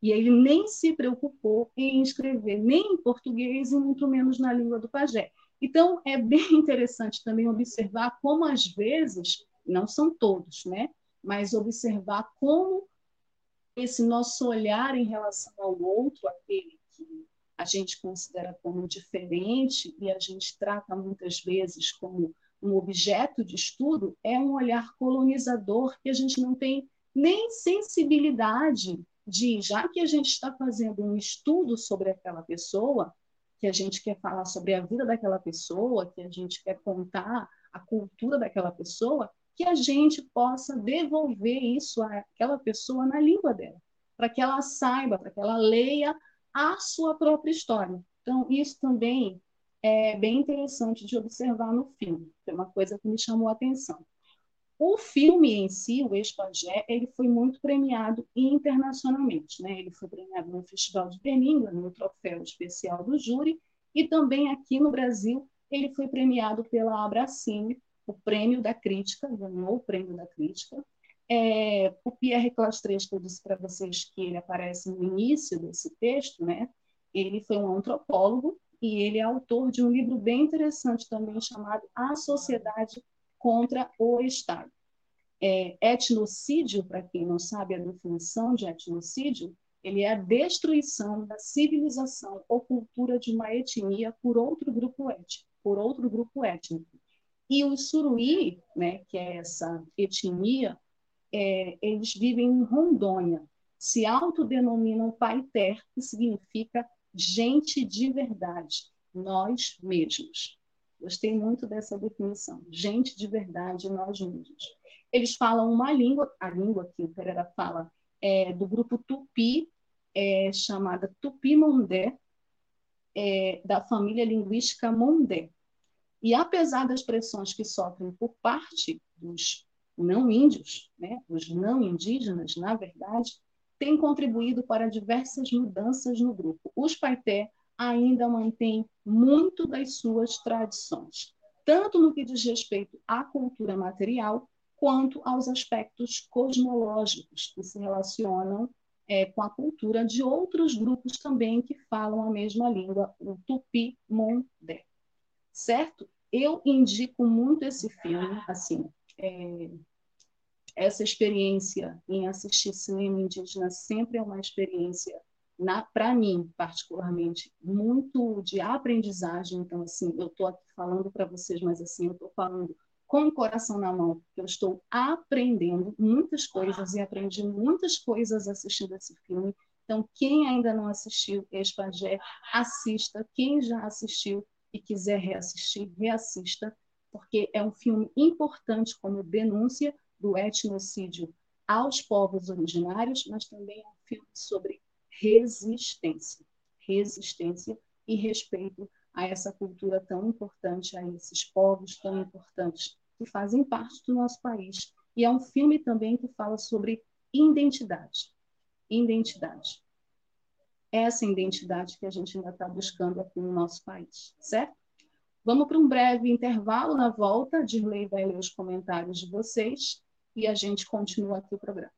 E ele nem se preocupou em escrever nem em português e muito menos na língua do pajé. Então, é bem interessante também observar como, às vezes, não são todos, né? mas observar como esse nosso olhar em relação ao outro, aquele que a gente considera como diferente e a gente trata muitas vezes como um objeto de estudo, é um olhar colonizador que a gente não tem nem sensibilidade de, já que a gente está fazendo um estudo sobre aquela pessoa, que a gente quer falar sobre a vida daquela pessoa, que a gente quer contar a cultura daquela pessoa, que a gente possa devolver isso àquela pessoa na língua dela, para que ela saiba, para que ela leia a sua própria história. Então, isso também é bem interessante de observar no filme, é uma coisa que me chamou a atenção. O filme em si, o Ex-Pajé, ele foi muito premiado internacionalmente. Né? Ele foi premiado no Festival de Berlim, no troféu especial do júri, e também aqui no Brasil ele foi premiado pela Abracine, o prêmio da crítica, ganhou o prêmio da crítica. É, o Pierre Clastres, que eu disse para vocês que ele aparece no início desse texto, né? ele foi um antropólogo e ele é autor de um livro bem interessante também chamado A Sociedade contra o Estado. É, etnocídio, para quem não sabe a definição de etnocídio, ele é a destruição da civilização ou cultura de uma etnia por outro grupo étnico, por outro grupo étnico. E os Suruí, né, que é essa etnia, é, eles vivem em Rondônia, se autodenominam Paiter, que significa gente de verdade, nós mesmos. Gostei muito dessa definição. Gente de verdade, nós mesmos. Eles falam uma língua, a língua que o Pereira fala é do grupo Tupi, é, chamada Tupi-Mondé, é, da família linguística Mondé. E apesar das pressões que sofrem por parte dos não índios, né, os não indígenas, na verdade, têm contribuído para diversas mudanças no grupo. Os Paité ainda mantém muito das suas tradições, tanto no que diz respeito à cultura material, quanto aos aspectos cosmológicos que se relacionam é, com a cultura de outros grupos também que falam a mesma língua, o Tupi-Mondé. Certo? Eu indico muito esse filme, assim, é, essa experiência em assistir cinema indígena sempre é uma experiência para mim, particularmente, muito de aprendizagem. Então, assim, eu estou aqui falando para vocês, mas assim, eu estou falando com o coração na mão, porque eu estou aprendendo muitas coisas e aprendi muitas coisas assistindo esse filme. Então, quem ainda não assistiu Espagé, assista. Quem já assistiu e quiser reassistir, reassista. porque é um filme importante como denúncia do etnocídio aos povos originários, mas também é um filme sobre resistência, resistência e respeito a essa cultura tão importante, a esses povos tão importantes que fazem parte do nosso país. E é um filme também que fala sobre identidade. Identidade. Essa identidade que a gente ainda está buscando aqui no nosso país, certo? Vamos para um breve intervalo na volta. Dirley vai ler os comentários de vocês e a gente continua aqui o programa.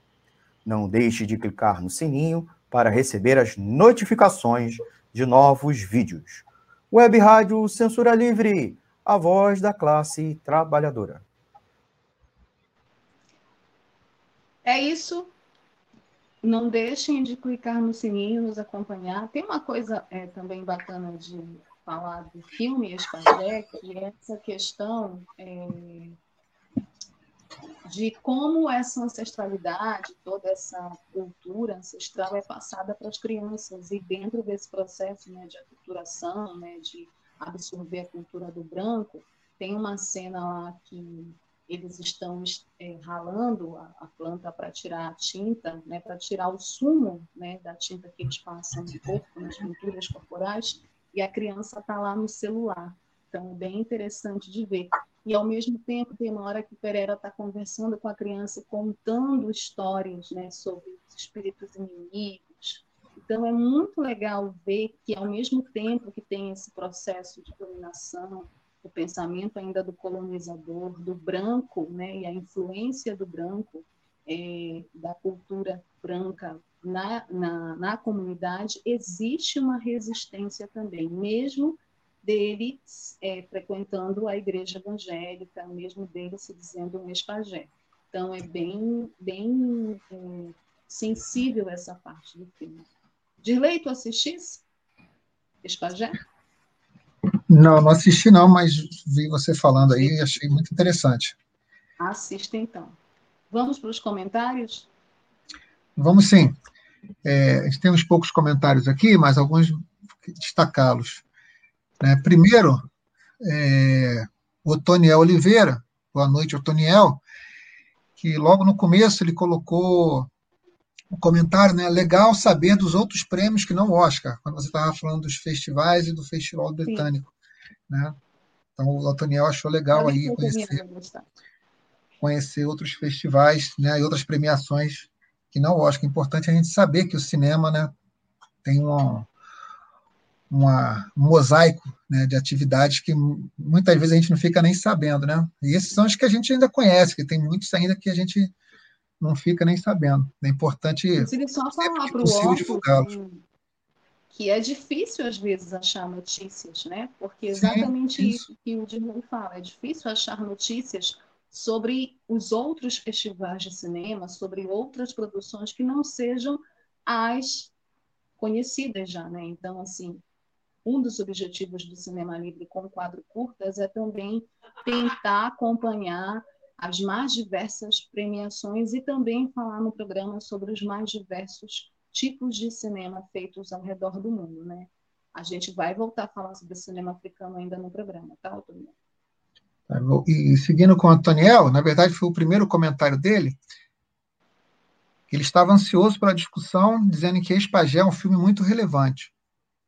Não deixe de clicar no sininho para receber as notificações de novos vídeos. Web Rádio Censura Livre, a voz da classe trabalhadora. É isso. Não deixem de clicar no sininho, nos acompanhar. Tem uma coisa é, também bacana de falar do filme Espagé, que é essa questão é, de como essa ancestralidade, toda essa cultura ancestral é passada para as crianças. E dentro desse processo né, de aculturação, né, de absorver a cultura do branco, tem uma cena lá que eles estão é, ralando a, a planta para tirar a tinta, né, para tirar o sumo né, da tinta que eles passam no corpo, nas pinturas corporais, e a criança está lá no celular. Então, é bem interessante de ver. E, ao mesmo tempo, tem uma hora que Pereira está conversando com a criança, contando histórias né, sobre os espíritos inimigos. Então, é muito legal ver que, ao mesmo tempo que tem esse processo de dominação, o pensamento ainda do colonizador, do branco, né, e a influência do branco, é, da cultura branca na, na, na comunidade, existe uma resistência também, mesmo dele é, frequentando a igreja evangélica, mesmo dele se dizendo um espagé. Então, é bem, bem é, sensível essa parte do filme. Dirley, tu assistisse? Espagé? Não, não assisti não, mas vi você falando aí e achei muito interessante. Assista então. Vamos para os comentários? Vamos sim. É, a gente tem uns poucos comentários aqui, mas alguns destacá-los. Né? Primeiro, é, Otoniel Oliveira, boa noite, Otoniel, que logo no começo ele colocou um comentário, né? Legal saber dos outros prêmios que não o Oscar, quando você estava falando dos festivais e do Festival Britânico, né? Então o Otoniel achou legal aí conhecer, conhecer outros festivais, né? E outras premiações que não o Oscar. É importante a gente saber que o cinema, né? Tem um, uma, um mosaico né, de atividades que muitas vezes a gente não fica nem sabendo, né? E esses são os que a gente ainda conhece, que tem muitos ainda que a gente não fica nem sabendo. É importante Inclusive, só falar para o divulgá-los. Que é difícil, às vezes, achar notícias, né? Porque exatamente Sim, isso. isso que o Dirley fala. É difícil achar notícias sobre os outros festivais de cinema, sobre outras produções que não sejam as conhecidas já, né? Então, assim, um dos objetivos do Cinema Livre com quadro curtas é também tentar acompanhar as mais diversas premiações e também falar no programa sobre os mais diversos tipos de cinema feitos ao redor do mundo, né? A gente vai voltar a falar sobre cinema africano ainda no programa, tá, Antônio? Tá e seguindo com o Antoniel, na verdade foi o primeiro comentário dele, ele estava ansioso pela discussão, dizendo que Espagé é um filme muito relevante.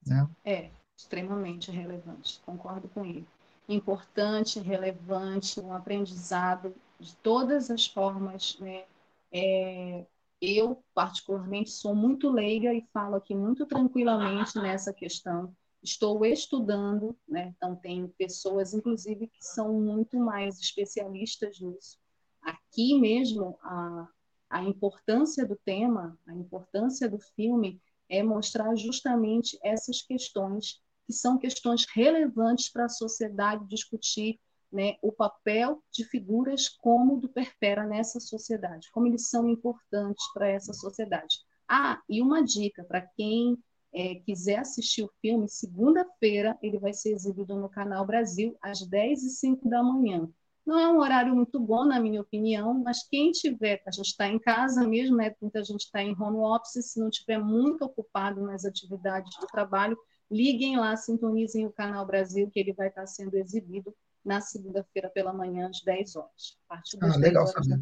Né? É. extremamente relevante, concordo com ele. Importante, relevante, um aprendizado de todas as formas, né? É, eu, particularmente, sou muito leiga e falo aqui muito tranquilamente nessa questão. Estou estudando, né? então tenho pessoas, inclusive, que são muito mais especialistas nisso. Aqui mesmo, a, a importância do tema, a importância do filme é mostrar justamente essas questões que são questões relevantes para a sociedade discutir né, o papel de figuras como do Perpera nessa sociedade, como eles são importantes para essa sociedade. Ah, e uma dica para quem é, quiser assistir o filme, segunda-feira ele vai ser exibido no Canal Brasil, às 10 e 05 da manhã. Não é um horário muito bom, na minha opinião, mas quem tiver, a gente está em casa mesmo, né? muita gente está em home office, se não tiver muito ocupado nas atividades do trabalho, liguem lá, sintonizem o Canal Brasil, que ele vai estar sendo exibido na segunda-feira pela manhã, às 10 horas. A partir das ah, legal saber.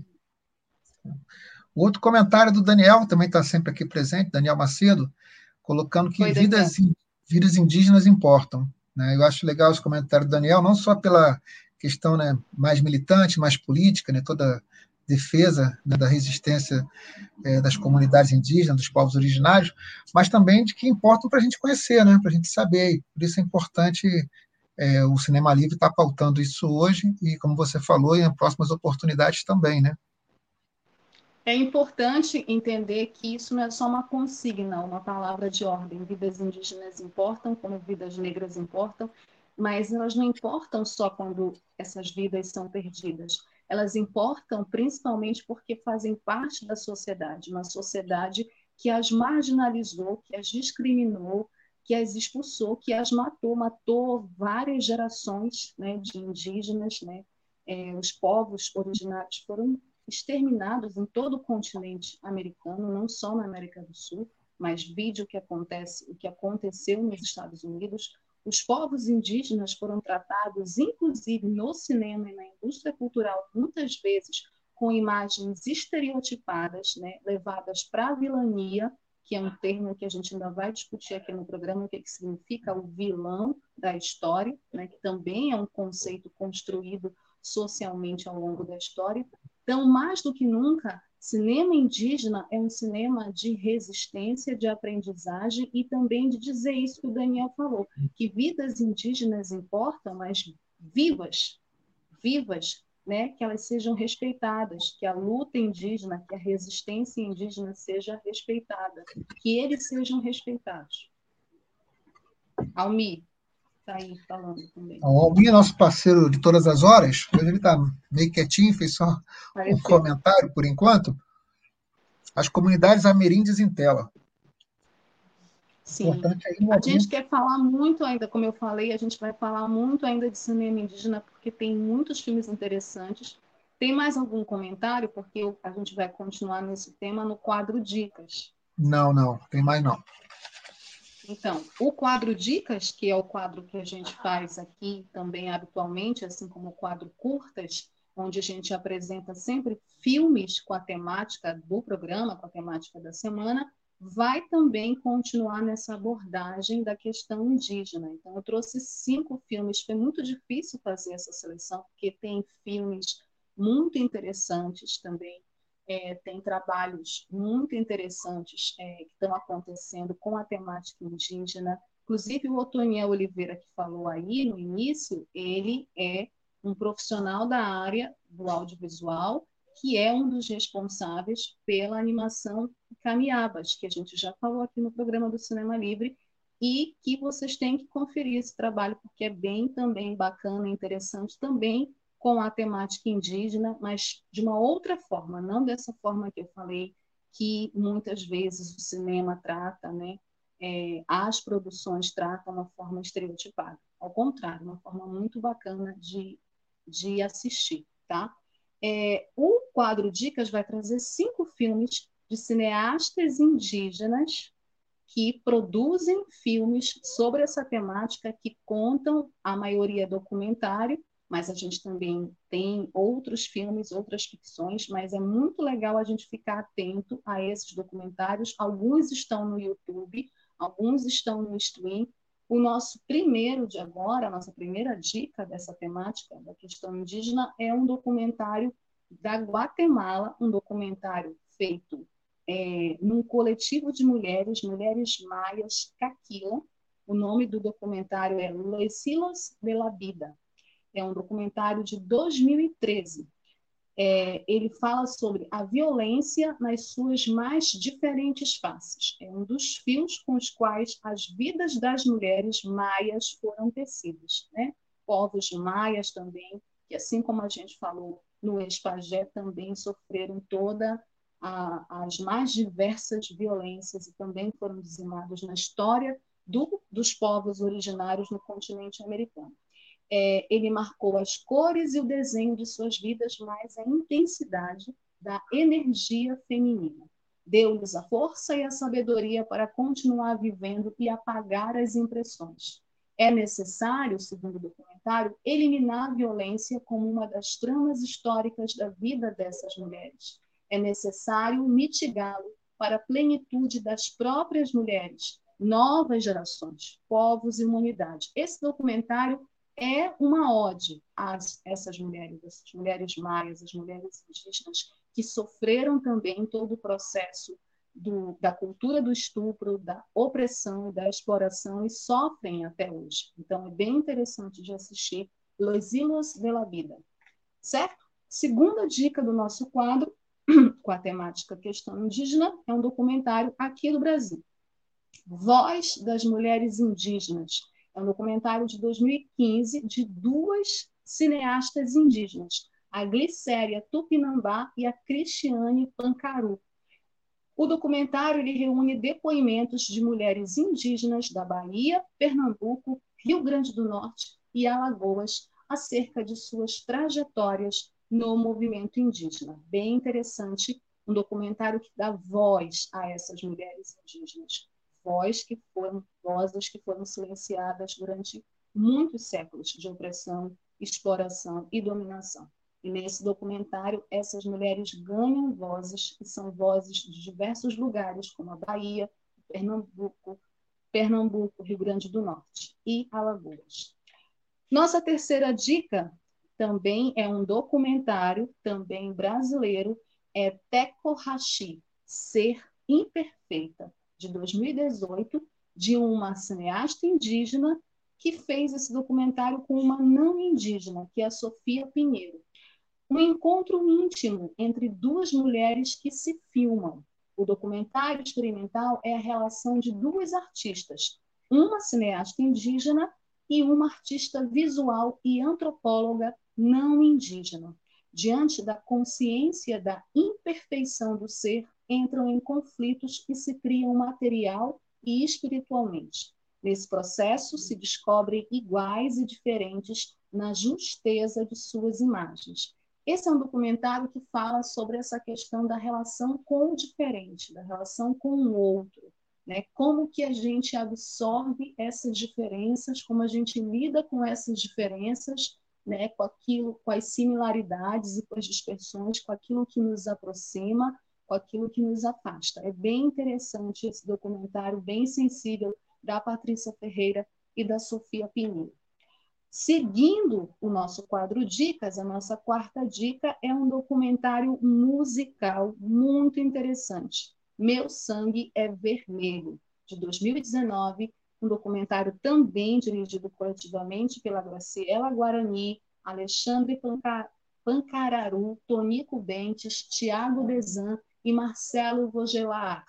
O outro comentário do Daniel, também está sempre aqui presente, Daniel Macedo, colocando que Foi, vidas, vidas indígenas importam. Né? Eu acho legal os comentários do Daniel, não só pela questão né, mais militante, mais política, né, toda defesa né, da resistência é, das comunidades indígenas, dos povos originários, mas também de que importam para a gente conhecer, né, para a gente saber. Por isso é importante é, o Cinema Livre estar tá pautando isso hoje e, como você falou, em próximas oportunidades também, né? É importante entender que isso não é só uma consigna, uma palavra de ordem. Vidas indígenas importam, como vidas negras importam, mas elas não importam só quando essas vidas são perdidas elas importam principalmente porque fazem parte da sociedade, uma sociedade que as marginalizou, que as discriminou, que as expulsou, que as matou, matou várias gerações né, de indígenas, né? É, os povos originários foram exterminados em todo o continente americano, não só na América do Sul, mas vídeo que acontece, o que aconteceu nos Estados Unidos, os povos indígenas foram tratados, inclusive no cinema e na indústria cultural, muitas vezes com imagens estereotipadas, né, levadas para a vilania, que é um termo que a gente ainda vai discutir aqui no programa, o que, que significa o vilão da história, né, que também é um conceito construído socialmente ao longo da história. Então, mais do que nunca, Cinema indígena é um cinema de resistência, de aprendizagem e também de dizer isso que o Daniel falou, que vidas indígenas importam, mas vivas, vivas, né, que elas sejam respeitadas, que a luta indígena, que a resistência indígena seja respeitada, que eles sejam respeitados. Almi, está aí falando também. O Almi é nosso parceiro de todas as horas, ele está meio quietinho, fez só Pareceu. um comentário por enquanto. As comunidades ameríndias em tela. Sim. a gente quer falar muito ainda, como eu falei, a gente vai falar muito ainda de cinema indígena, porque tem muitos filmes interessantes. Tem mais algum comentário? Porque a gente vai continuar nesse tema no quadro Dicas. Não, não, tem mais não. Então, o quadro Dicas, que é o quadro que a gente faz aqui também habitualmente, assim como o quadro Curtas, onde a gente apresenta sempre filmes com a temática do programa, com a temática da semana, vai também continuar nessa abordagem da questão indígena. Então, eu trouxe cinco filmes. Foi muito difícil fazer essa seleção, porque tem filmes muito interessantes também é, tem trabalhos muito interessantes é, que estão acontecendo com a temática indígena. Inclusive, o Otoniel Oliveira, que falou aí no início, ele é um profissional da área do audiovisual, que é um dos responsáveis pela animação Camiabas, que a gente já falou aqui no programa do Cinema Livre, e que vocês têm que conferir esse trabalho, porque é bem também bacana, interessante também com a temática indígena, mas de uma outra forma, não dessa forma que eu falei, que muitas vezes o cinema trata, né? É, as produções tratam uma forma estereotipada. Ao contrário, uma forma muito bacana de, de assistir, tá? É, o quadro Dicas vai trazer cinco filmes de cineastas indígenas que produzem filmes sobre essa temática, que contam, a maioria documentário, mas a gente também tem outros filmes, outras ficções, mas é muito legal a gente ficar atento a esses documentários. Alguns estão no YouTube, alguns estão no stream, O nosso primeiro de agora, a nossa primeira dica dessa temática da questão indígena é um documentário da Guatemala, um documentário feito é, num coletivo de mulheres, mulheres maias Caquila. O nome do documentário é Los Hilos de la Vida. É um documentário de 2013 é, ele fala sobre a violência nas suas mais diferentes faces. É um dos fios com os quais as vidas das mulheres maias foram tecidas. Né? Povos maias também, que assim como a gente falou no Espagé, também sofreram toda as mais diversas violências e também foram dizimados na história do, dos povos originários no continente americano é, ele marcou as cores e o desenho de suas vidas, mas a intensidade da energia feminina. Deu-lhes a força e a sabedoria para continuar vivendo e apagar as impressões. É necessário, segundo o documentário, eliminar a violência como uma das tramas históricas da vida dessas mulheres. É necessário mitigá-lo para a plenitude das próprias mulheres, novas gerações, povos e humanidade. Esse documentário é uma ode a essas mulheres, essas mulheres maias, as mulheres indígenas, que sofreram também todo o processo do, da cultura do estupro, da opressão, da exploração e sofrem até hoje. Então, é bem interessante de assistir Los Hilos de la Vida. Certo? Segunda dica do nosso quadro, com a temática questão indígena, é um documentário aqui do Brasil. Voz das Mulheres Indígenas, é um documentário de 2015 de duas cineastas indígenas, a Glicéria Tupinambá e a Cristiane Pancaru. O documentário reúne depoimentos de mulheres indígenas da Bahia, Pernambuco, Rio Grande do Norte e Alagoas acerca de suas trajetórias no movimento indígena. Bem interessante, um documentário que dá voz a essas mulheres indígenas voz que foram vozes que foram silenciadas durante muitos séculos de opressão, exploração e dominação. E nesse documentário, essas mulheres ganham vozes, que são vozes de diversos lugares, como a Bahia, Pernambuco, Pernambuco, Rio Grande do Norte e Alagoas. Nossa terceira dica também é um documentário, também brasileiro, é Teco Hashi, Ser Imperfeita, de 2018, de uma cineasta indígena que fez esse documentário com uma não indígena, que é a Sofia Pinheiro. Um encontro íntimo entre duas mulheres que se filmam. O documentário experimental é a relação de duas artistas, uma cineasta indígena e uma artista visual e antropóloga não indígena. Diante da consciência da imperfeição do ser, entram em conflitos e se criam material e espiritualmente. Nesse processo, se descobrem iguais e diferentes na justeza de suas imagens. Esse é um documentário que fala sobre essa questão da relação com o diferente, da relação com o outro, né? Como que a gente absorve essas diferenças, como a gente lida com essas diferenças, né? Com aquilo, com as similaridades e com as dispersões, com aquilo que nos aproxima com aquilo que nos afasta. É bem interessante esse documentário, bem sensível, da Patrícia Ferreira e da Sofia Pinheiro. Seguindo o nosso quadro Dicas, a nossa quarta dica é um documentário musical muito interessante. Meu Sangue é Vermelho, de 2019, um documentário também dirigido coletivamente pela Graciela Guarani, Alexandre Pancararu, Tonico Bentes, Tiago Desan e Marcelo Vogelar.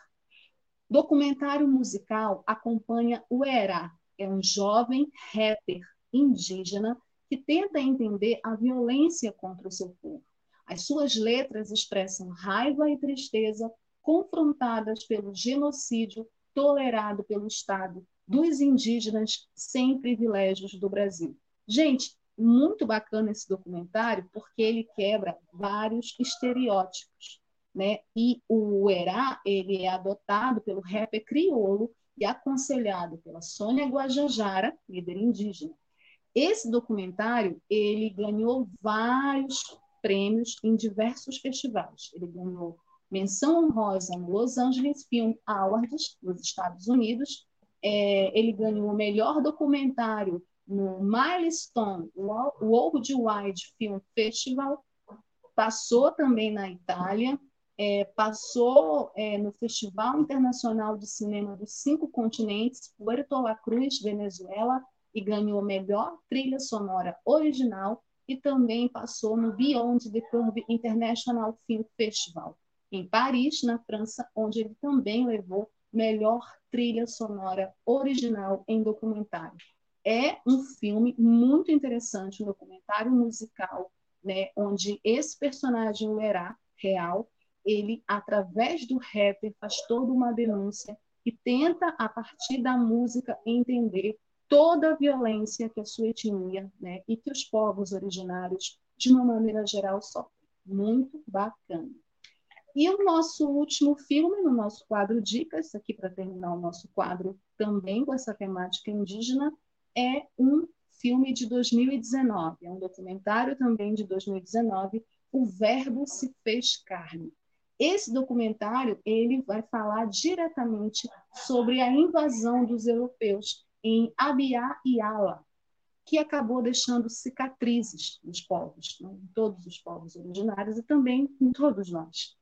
Documentário musical acompanha o Era, é um jovem rapper indígena que tenta entender a violência contra o seu povo. As suas letras expressam raiva e tristeza confrontadas pelo genocídio tolerado pelo Estado dos indígenas sem privilégios do Brasil. Gente, muito bacana esse documentário porque ele quebra vários estereótipos né? E o Erá, ele é adotado pelo rapper crioulo e aconselhado pela Sônia Guajajara, líder indígena. Esse documentário, ele ganhou vários prêmios em diversos festivais. Ele ganhou menção honrosa no Los Angeles Film Awards, nos Estados Unidos, É, ele ganhou o melhor documentário no Milestone Worldwide Film Festival, passou também na Itália, é, passou é, no Festival Internacional de Cinema dos Cinco Continentes, Puerto La Cruz, Venezuela, e ganhou melhor trilha sonora original e também passou no Beyond the Curve International Film Festival, em Paris, na França, onde ele também levou melhor trilha sonora original em documentário. É um filme muito interessante, um documentário musical, né, onde esse personagem, o Herá, real, ele, através do rapper, faz toda uma denúncia e tenta, a partir da música, entender toda a violência que a sua etnia né, e que os povos originários, de uma maneira geral, sofrem. Muito bacana. E o nosso último filme, no nosso quadro Dicas, aqui para terminar o nosso quadro também com essa temática indígena, é um filme de 2019, é um documentário também de 2019, O Verbo se fez carne. Esse documentário ele vai falar diretamente sobre a invasão dos europeus em Abiá e Ala, que acabou deixando cicatrizes nos povos, né? em todos os povos originários e também em todos nós.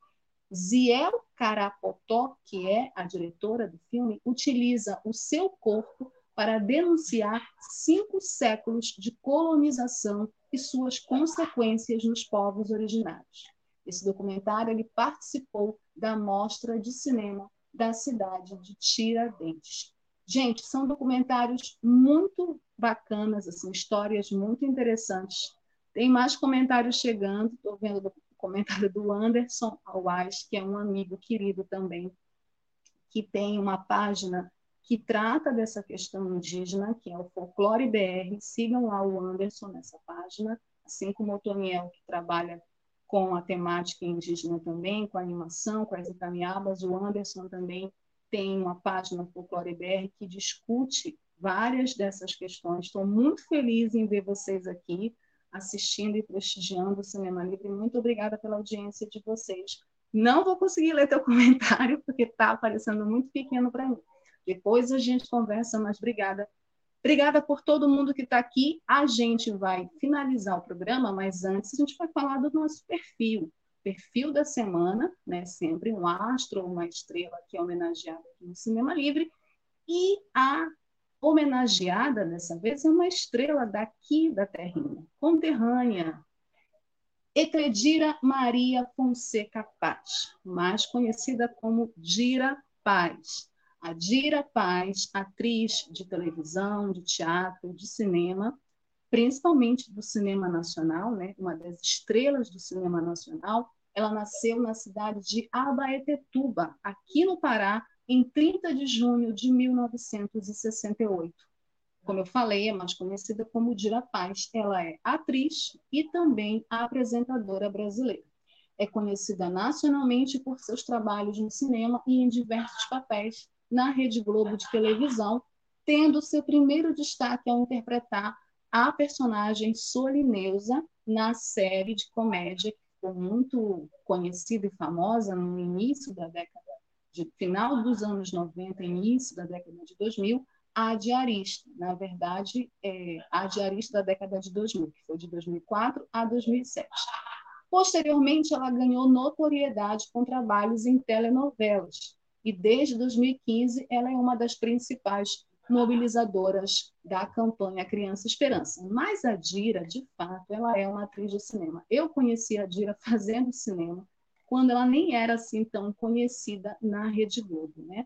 Ziel Carapotó, que é a diretora do filme, utiliza o seu corpo para denunciar cinco séculos de colonização e suas consequências nos povos originários. Esse documentário ele participou da mostra de cinema da cidade de Tiradentes. Gente, são documentários muito bacanas, assim, histórias muito interessantes. Tem mais comentários chegando, estou vendo o comentário do Anderson Alwaz, que é um amigo querido também, que tem uma página que trata dessa questão indígena, que é o Folclore BR. Sigam lá o Anderson nessa página, assim como o Toniel, que trabalha com a temática indígena também, com a animação, com as encaminhadas. O Anderson também tem uma página Folclore BR que discute várias dessas questões. Estou muito feliz em ver vocês aqui assistindo e prestigiando o Cinema Livre. Muito obrigada pela audiência de vocês. Não vou conseguir ler teu comentário, porque está aparecendo muito pequeno para mim. Depois a gente conversa, mas obrigada. Obrigada por todo mundo que está aqui. A gente vai finalizar o programa, mas antes a gente vai falar do nosso perfil perfil da semana, né? sempre um astro ou uma estrela que é homenageada aqui no Cinema Livre, e a homenageada dessa vez é uma estrela daqui da terrinha, conterrânea, Etredira Maria Fonseca Paz, mais conhecida como Dira Paz. A Dira Paz, atriz de televisão, de teatro, de cinema, principalmente do cinema nacional, né? uma das estrelas do cinema nacional. Ela nasceu na cidade de Abaetetuba, aqui no Pará, em 30 de junho de 1968. Como eu falei, é mais conhecida como Dira Paz. Ela é atriz e também apresentadora brasileira. É conhecida nacionalmente por seus trabalhos no cinema e em diversos papéis na Rede Globo de televisão, tendo seu primeiro destaque ao interpretar a personagem Solineusa na série de comédia que ficou muito conhecida e famosa no início da década de final dos anos 90, início da década de 2000, a diarista, na verdade, é, a diarista da década de 2000, que foi de 2004 a 2007. Posteriormente, ela ganhou notoriedade com trabalhos em telenovelas, e desde 2015 ela é uma das principais mobilizadoras da campanha Criança Esperança. Mas a Dira, de fato, ela é uma atriz de cinema. Eu conheci a Dira fazendo cinema quando ela nem era assim tão conhecida na Rede Globo, né?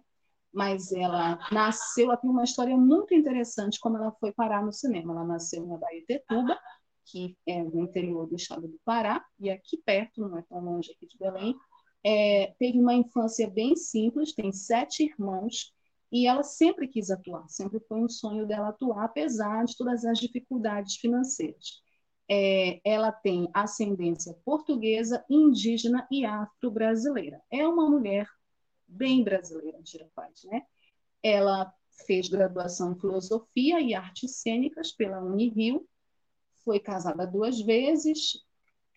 Mas ela nasceu, ela tem uma história muito interessante como ela foi parar no cinema. Ela nasceu na Baetetuba, que é no interior do estado do Pará, e aqui perto, não é tão longe aqui de Belém. É, teve uma infância bem simples, tem sete irmãos, e ela sempre quis atuar, sempre foi um sonho dela atuar, apesar de todas as dificuldades financeiras. É, ela tem ascendência portuguesa, indígena e afro-brasileira. É uma mulher bem brasileira, Tira Paz, né? Ela fez graduação em filosofia e artes cênicas pela Unirio, foi casada duas vezes,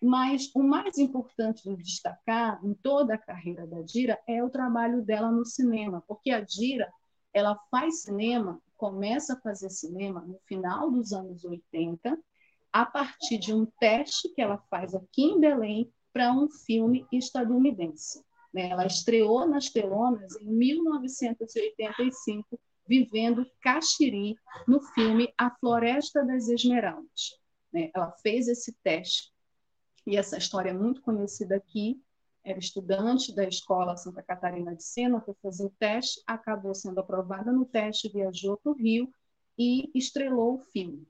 mas o mais importante de destacar em toda a carreira da Dira é o trabalho dela no cinema, porque a Dira ela faz cinema, começa a fazer cinema no final dos anos 80, a partir de um teste que ela faz aqui em Belém para um filme estadunidense. Né? Ela estreou nas telonas em 1985, vivendo Caxiri, no filme A Floresta das Esmeraldas. Né? Ela fez esse teste, e essa história é muito conhecida aqui. Era estudante da escola Santa Catarina de Sena, foi fazer o teste, acabou sendo aprovada no teste, viajou para o Rio e estrelou o filme.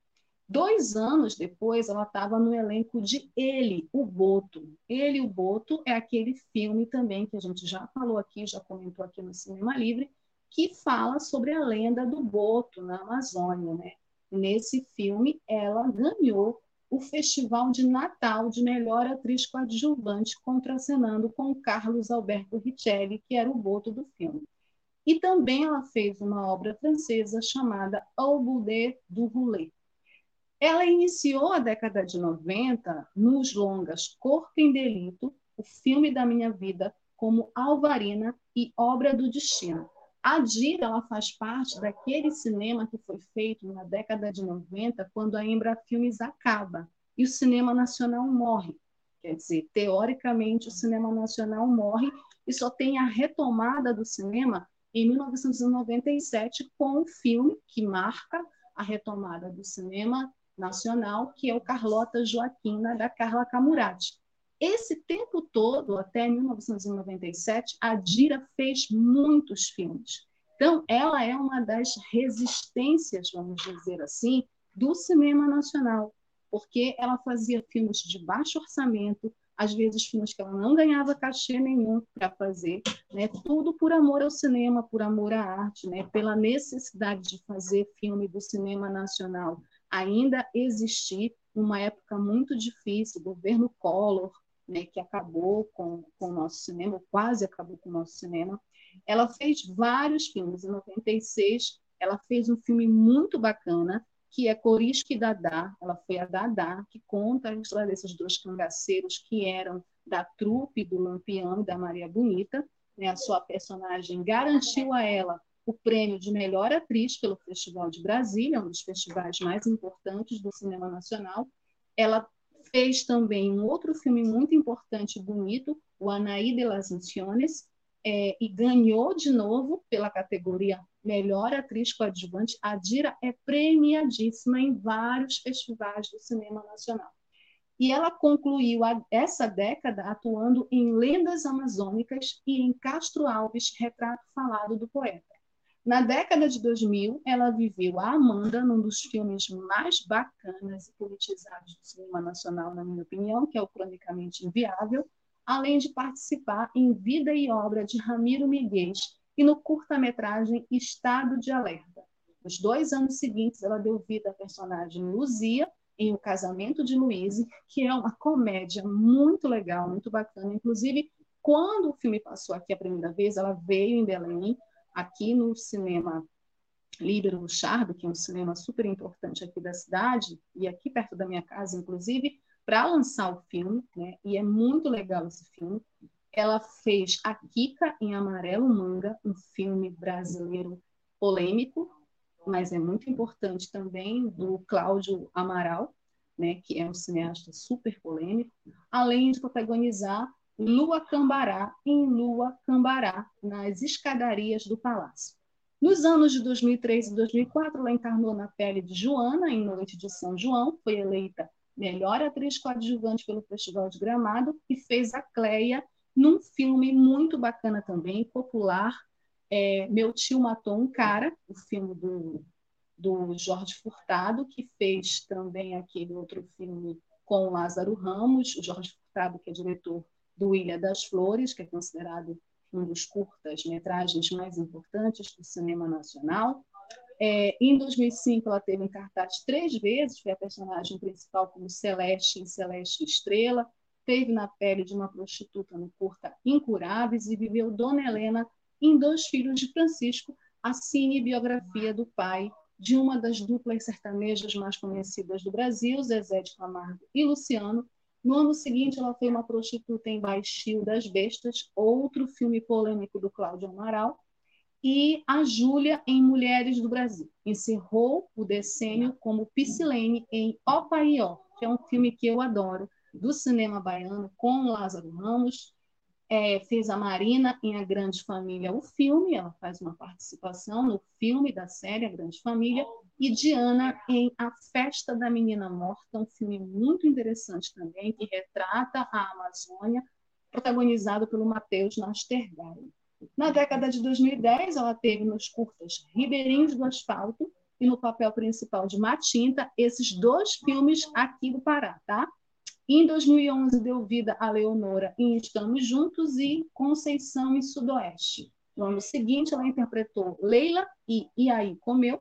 Dois anos depois, ela estava no elenco de Ele, o Boto. Ele, o Boto, é aquele filme também que a gente já falou aqui, já comentou aqui no Cinema Livre, que fala sobre a lenda do Boto na Amazônia. Né? Nesse filme, ela ganhou o Festival de Natal de Melhor Atriz Coadjuvante, contracenando com Carlos Alberto Richelli, que era o Boto do filme. E também ela fez uma obra francesa chamada Au Boudet du Roulet ela iniciou a década de 90 nos longas Corpo em Delito, o filme da minha vida, como Alvarina e Obra do Destino. A Dira ela faz parte daquele cinema que foi feito na década de 90, quando a Embra Filmes acaba e o cinema nacional morre. Quer dizer, teoricamente, o cinema nacional morre e só tem a retomada do cinema em 1997 com o filme que marca a retomada do cinema nacional, que é o Carlota Joaquina, da Carla Camurati. Esse tempo todo, até 1997, a Dira fez muitos filmes. Então, ela é uma das resistências, vamos dizer assim, do cinema nacional, porque ela fazia filmes de baixo orçamento, às vezes filmes que ela não ganhava cachê nenhum para fazer, né? tudo por amor ao cinema, por amor à arte, né? pela necessidade de fazer filme do cinema nacional ainda existir uma época muito difícil, governo Collor, né, que acabou com, com o nosso cinema, quase acabou com o nosso cinema. Ela fez vários filmes. Em 96, ela fez um filme muito bacana, que é Corisco e Dadá. Ela foi a Dadá, que conta a história desses dois cangaceiros que eram da trupe do Lampião e da Maria Bonita. Né? A sua personagem garantiu a ela o prêmio de melhor atriz pelo Festival de Brasília, um dos festivais mais importantes do cinema nacional. Ela fez também um outro filme muito importante e bonito, o Anaí de las Misiones, é, e ganhou de novo pela categoria Melhor Atriz Coadjuvante. A Dira é premiadíssima em vários festivais do cinema nacional. E ela concluiu a, essa década atuando em Lendas Amazônicas e em Castro Alves, Retrato Falado do Poeta. Na década de 2000, ela viveu a Amanda num dos filmes mais bacanas e politizados do cinema nacional, na minha opinião, que é o Cronicamente Inviável, além de participar em Vida e Obra de Ramiro Miguel e no curta-metragem Estado de Alerta. Nos dois anos seguintes, ela deu vida à personagem Luzia em O Casamento de Luiz, que é uma comédia muito legal, muito bacana. Inclusive, quando o filme passou aqui a primeira vez, ela veio em Belém aqui no cinema Líbero Luchardo, que é um cinema super importante aqui da cidade, e aqui perto da minha casa, inclusive, para lançar o filme, né? e é muito legal esse filme. Ela fez A Kika em Amarelo Manga, um filme brasileiro polêmico, mas é muito importante também, do Cláudio Amaral, né, que é um cineasta super polêmico, além de protagonizar Lua Cambará em Lua Cambará, nas escadarias do palácio. Nos anos de 2003 e 2004, ela encarnou na pele de Joana em Noite de São João, foi eleita melhor atriz coadjuvante pelo Festival de Gramado e fez a Cleia num filme muito bacana também, popular, é, Meu Tio Matou um Cara, o filme do, do Jorge Furtado, que fez também aquele outro filme com Lázaro Ramos, o Jorge Furtado, que é diretor do Ilha das Flores, que é considerado um dos curtas-metragens mais importantes do cinema nacional. É, em 2005, ela teve em cartaz três vezes, foi a personagem principal como Celeste em Celeste Estrela, teve na pele de uma prostituta no curta Incuráveis e viveu Dona Helena em Dois Filhos de Francisco, a cine-biografia do pai de uma das duplas sertanejas mais conhecidas do Brasil, Zezé de Camargo e Luciano, no ano seguinte, ela foi uma prostituta em Baixio das Bestas, outro filme polêmico do Cláudio Amaral. e a Júlia em Mulheres do Brasil. Encerrou o decênio como Piscilene em Opaió, que é um filme que eu adoro, do cinema baiano, com Lázaro Ramos. É, fez a Marina em A Grande Família, o filme, ela faz uma participação no filme da série A Grande Família, e Diana em A Festa da Menina Morta, um filme muito interessante também, que retrata a Amazônia, protagonizado pelo Matheus Nastergaile. Na década de 2010, ela teve nos curtas Ribeirinhos do Asfalto e no papel principal de Matinta, esses dois filmes aqui do Pará, tá? Em 2011, deu vida a Leonora em Estamos Juntos e Conceição em Sudoeste. No ano seguinte, ela interpretou Leila e E aí Comeu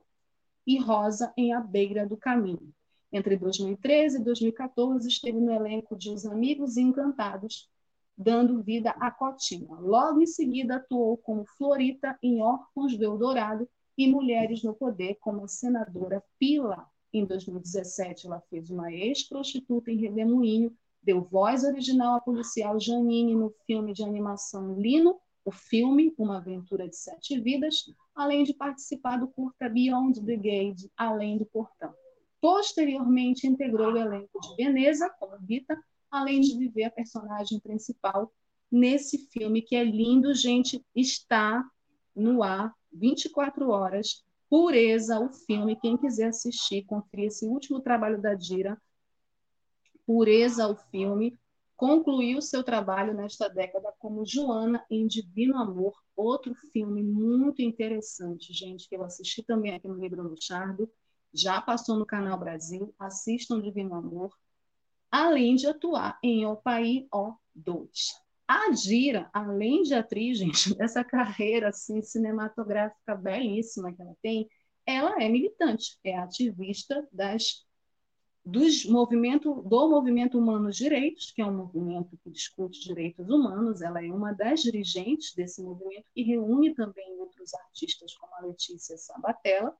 e Rosa em A Beira do Caminho. Entre 2013 e 2014, esteve no elenco de Os Amigos Encantados, dando vida a Cotinha. Logo em seguida, atuou como Florita em Órfãos do Eldorado e Mulheres no Poder, como a senadora Pila. Em 2017, ela fez uma ex-prostituta em Redemoinho, deu voz original à policial Janine no filme de animação Lino, o filme Uma Aventura de Sete Vidas, além de participar do curta Beyond the Gate, Além do Portão. Posteriormente, integrou o elenco de Veneza, como Rita, além de viver a personagem principal nesse filme que é lindo, gente, está no ar 24 horas. Pureza, o filme, quem quiser assistir, conferir esse último trabalho da Dira. Pureza, o filme, concluiu seu trabalho nesta década como Joana em Divino Amor, outro filme muito interessante, gente, que eu assisti também aqui no Livro Luchardo, já passou no Canal Brasil, assistam Divino Amor, além de atuar em Opaí O2. A Dira, além de atriz, gente, dessa carreira assim, cinematográfica belíssima que ela tem, ela é militante, é ativista das, dos movimento, do Movimento Humanos Direitos, que é um movimento que discute direitos humanos. Ela é uma das dirigentes desse movimento e reúne também outros artistas, como a Letícia Sabatella,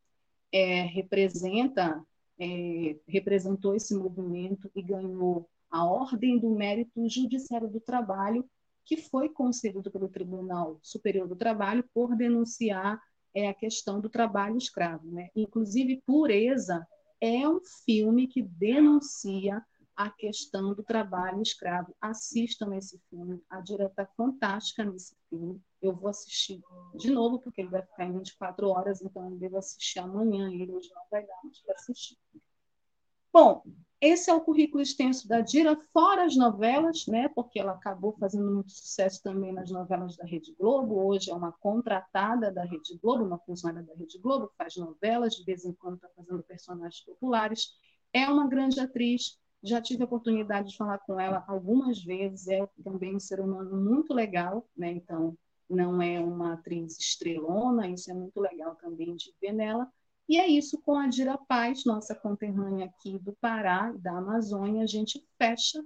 é, representa é, representou esse movimento e ganhou a Ordem do Mérito Judiciário do Trabalho, que foi concedido pelo Tribunal Superior do Trabalho por denunciar é, a questão do trabalho escravo. Né? Inclusive, Pureza é um filme que denuncia a questão do trabalho escravo. Assistam esse filme, a direita está fantástica nesse filme. Eu vou assistir de novo, porque ele vai ficar em 24 horas, então eu devo assistir amanhã, ele hoje não vai dar mais para assistir. Bom, esse é o currículo extenso da Dira, fora as novelas, né, porque ela acabou fazendo muito sucesso também nas novelas da Rede Globo. Hoje é uma contratada da Rede Globo, uma funcionária da Rede Globo, faz novelas, de vez em quando está fazendo personagens populares. É uma grande atriz, já tive a oportunidade de falar com ela algumas vezes, é também um ser humano muito legal, né? Então, não é uma atriz estrelona, isso é muito legal também de ver nela. E é isso com a Dira Paz, nossa conterrânea aqui do Pará e da Amazônia, a gente fecha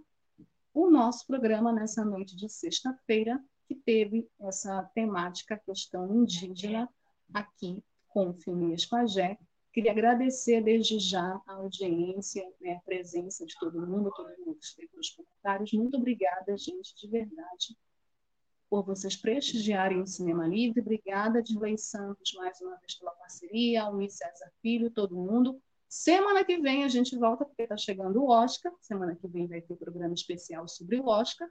o nosso programa nessa noite de sexta-feira, que teve essa temática questão indígena aqui com o Filminhas Pajé, Queria agradecer desde já a audiência, né, a presença de todo mundo, todo mundo que esteve nos comentários. Muito obrigada, gente, de verdade, por vocês prestigiarem o Cinema Livre. Obrigada, Dirley Santos, mais uma vez pela parceria, ao Luiz César Filho, todo mundo. Semana que vem a gente volta, porque está chegando o Oscar. Semana que vem vai ter programa especial sobre o Oscar,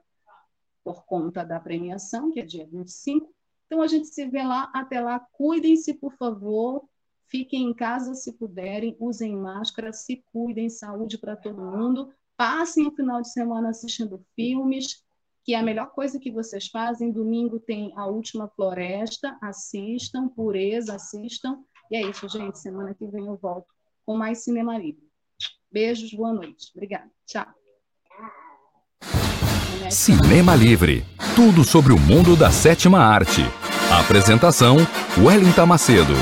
por conta da premiação, que é dia 25. Então a gente se vê lá. Até lá, cuidem-se, por favor. Fiquem em casa se puderem, usem máscara, se cuidem, saúde para todo mundo. Passem o final de semana assistindo filmes, que é a melhor coisa que vocês fazem. Domingo tem a última floresta, assistam, pureza, assistam. E é isso, gente. Semana que vem eu volto com mais Cinema Livre. Beijos, boa noite. Obrigada. Tchau. Cinema Livre. Tudo sobre o mundo da sétima arte. apresentação: Wellington Macedo.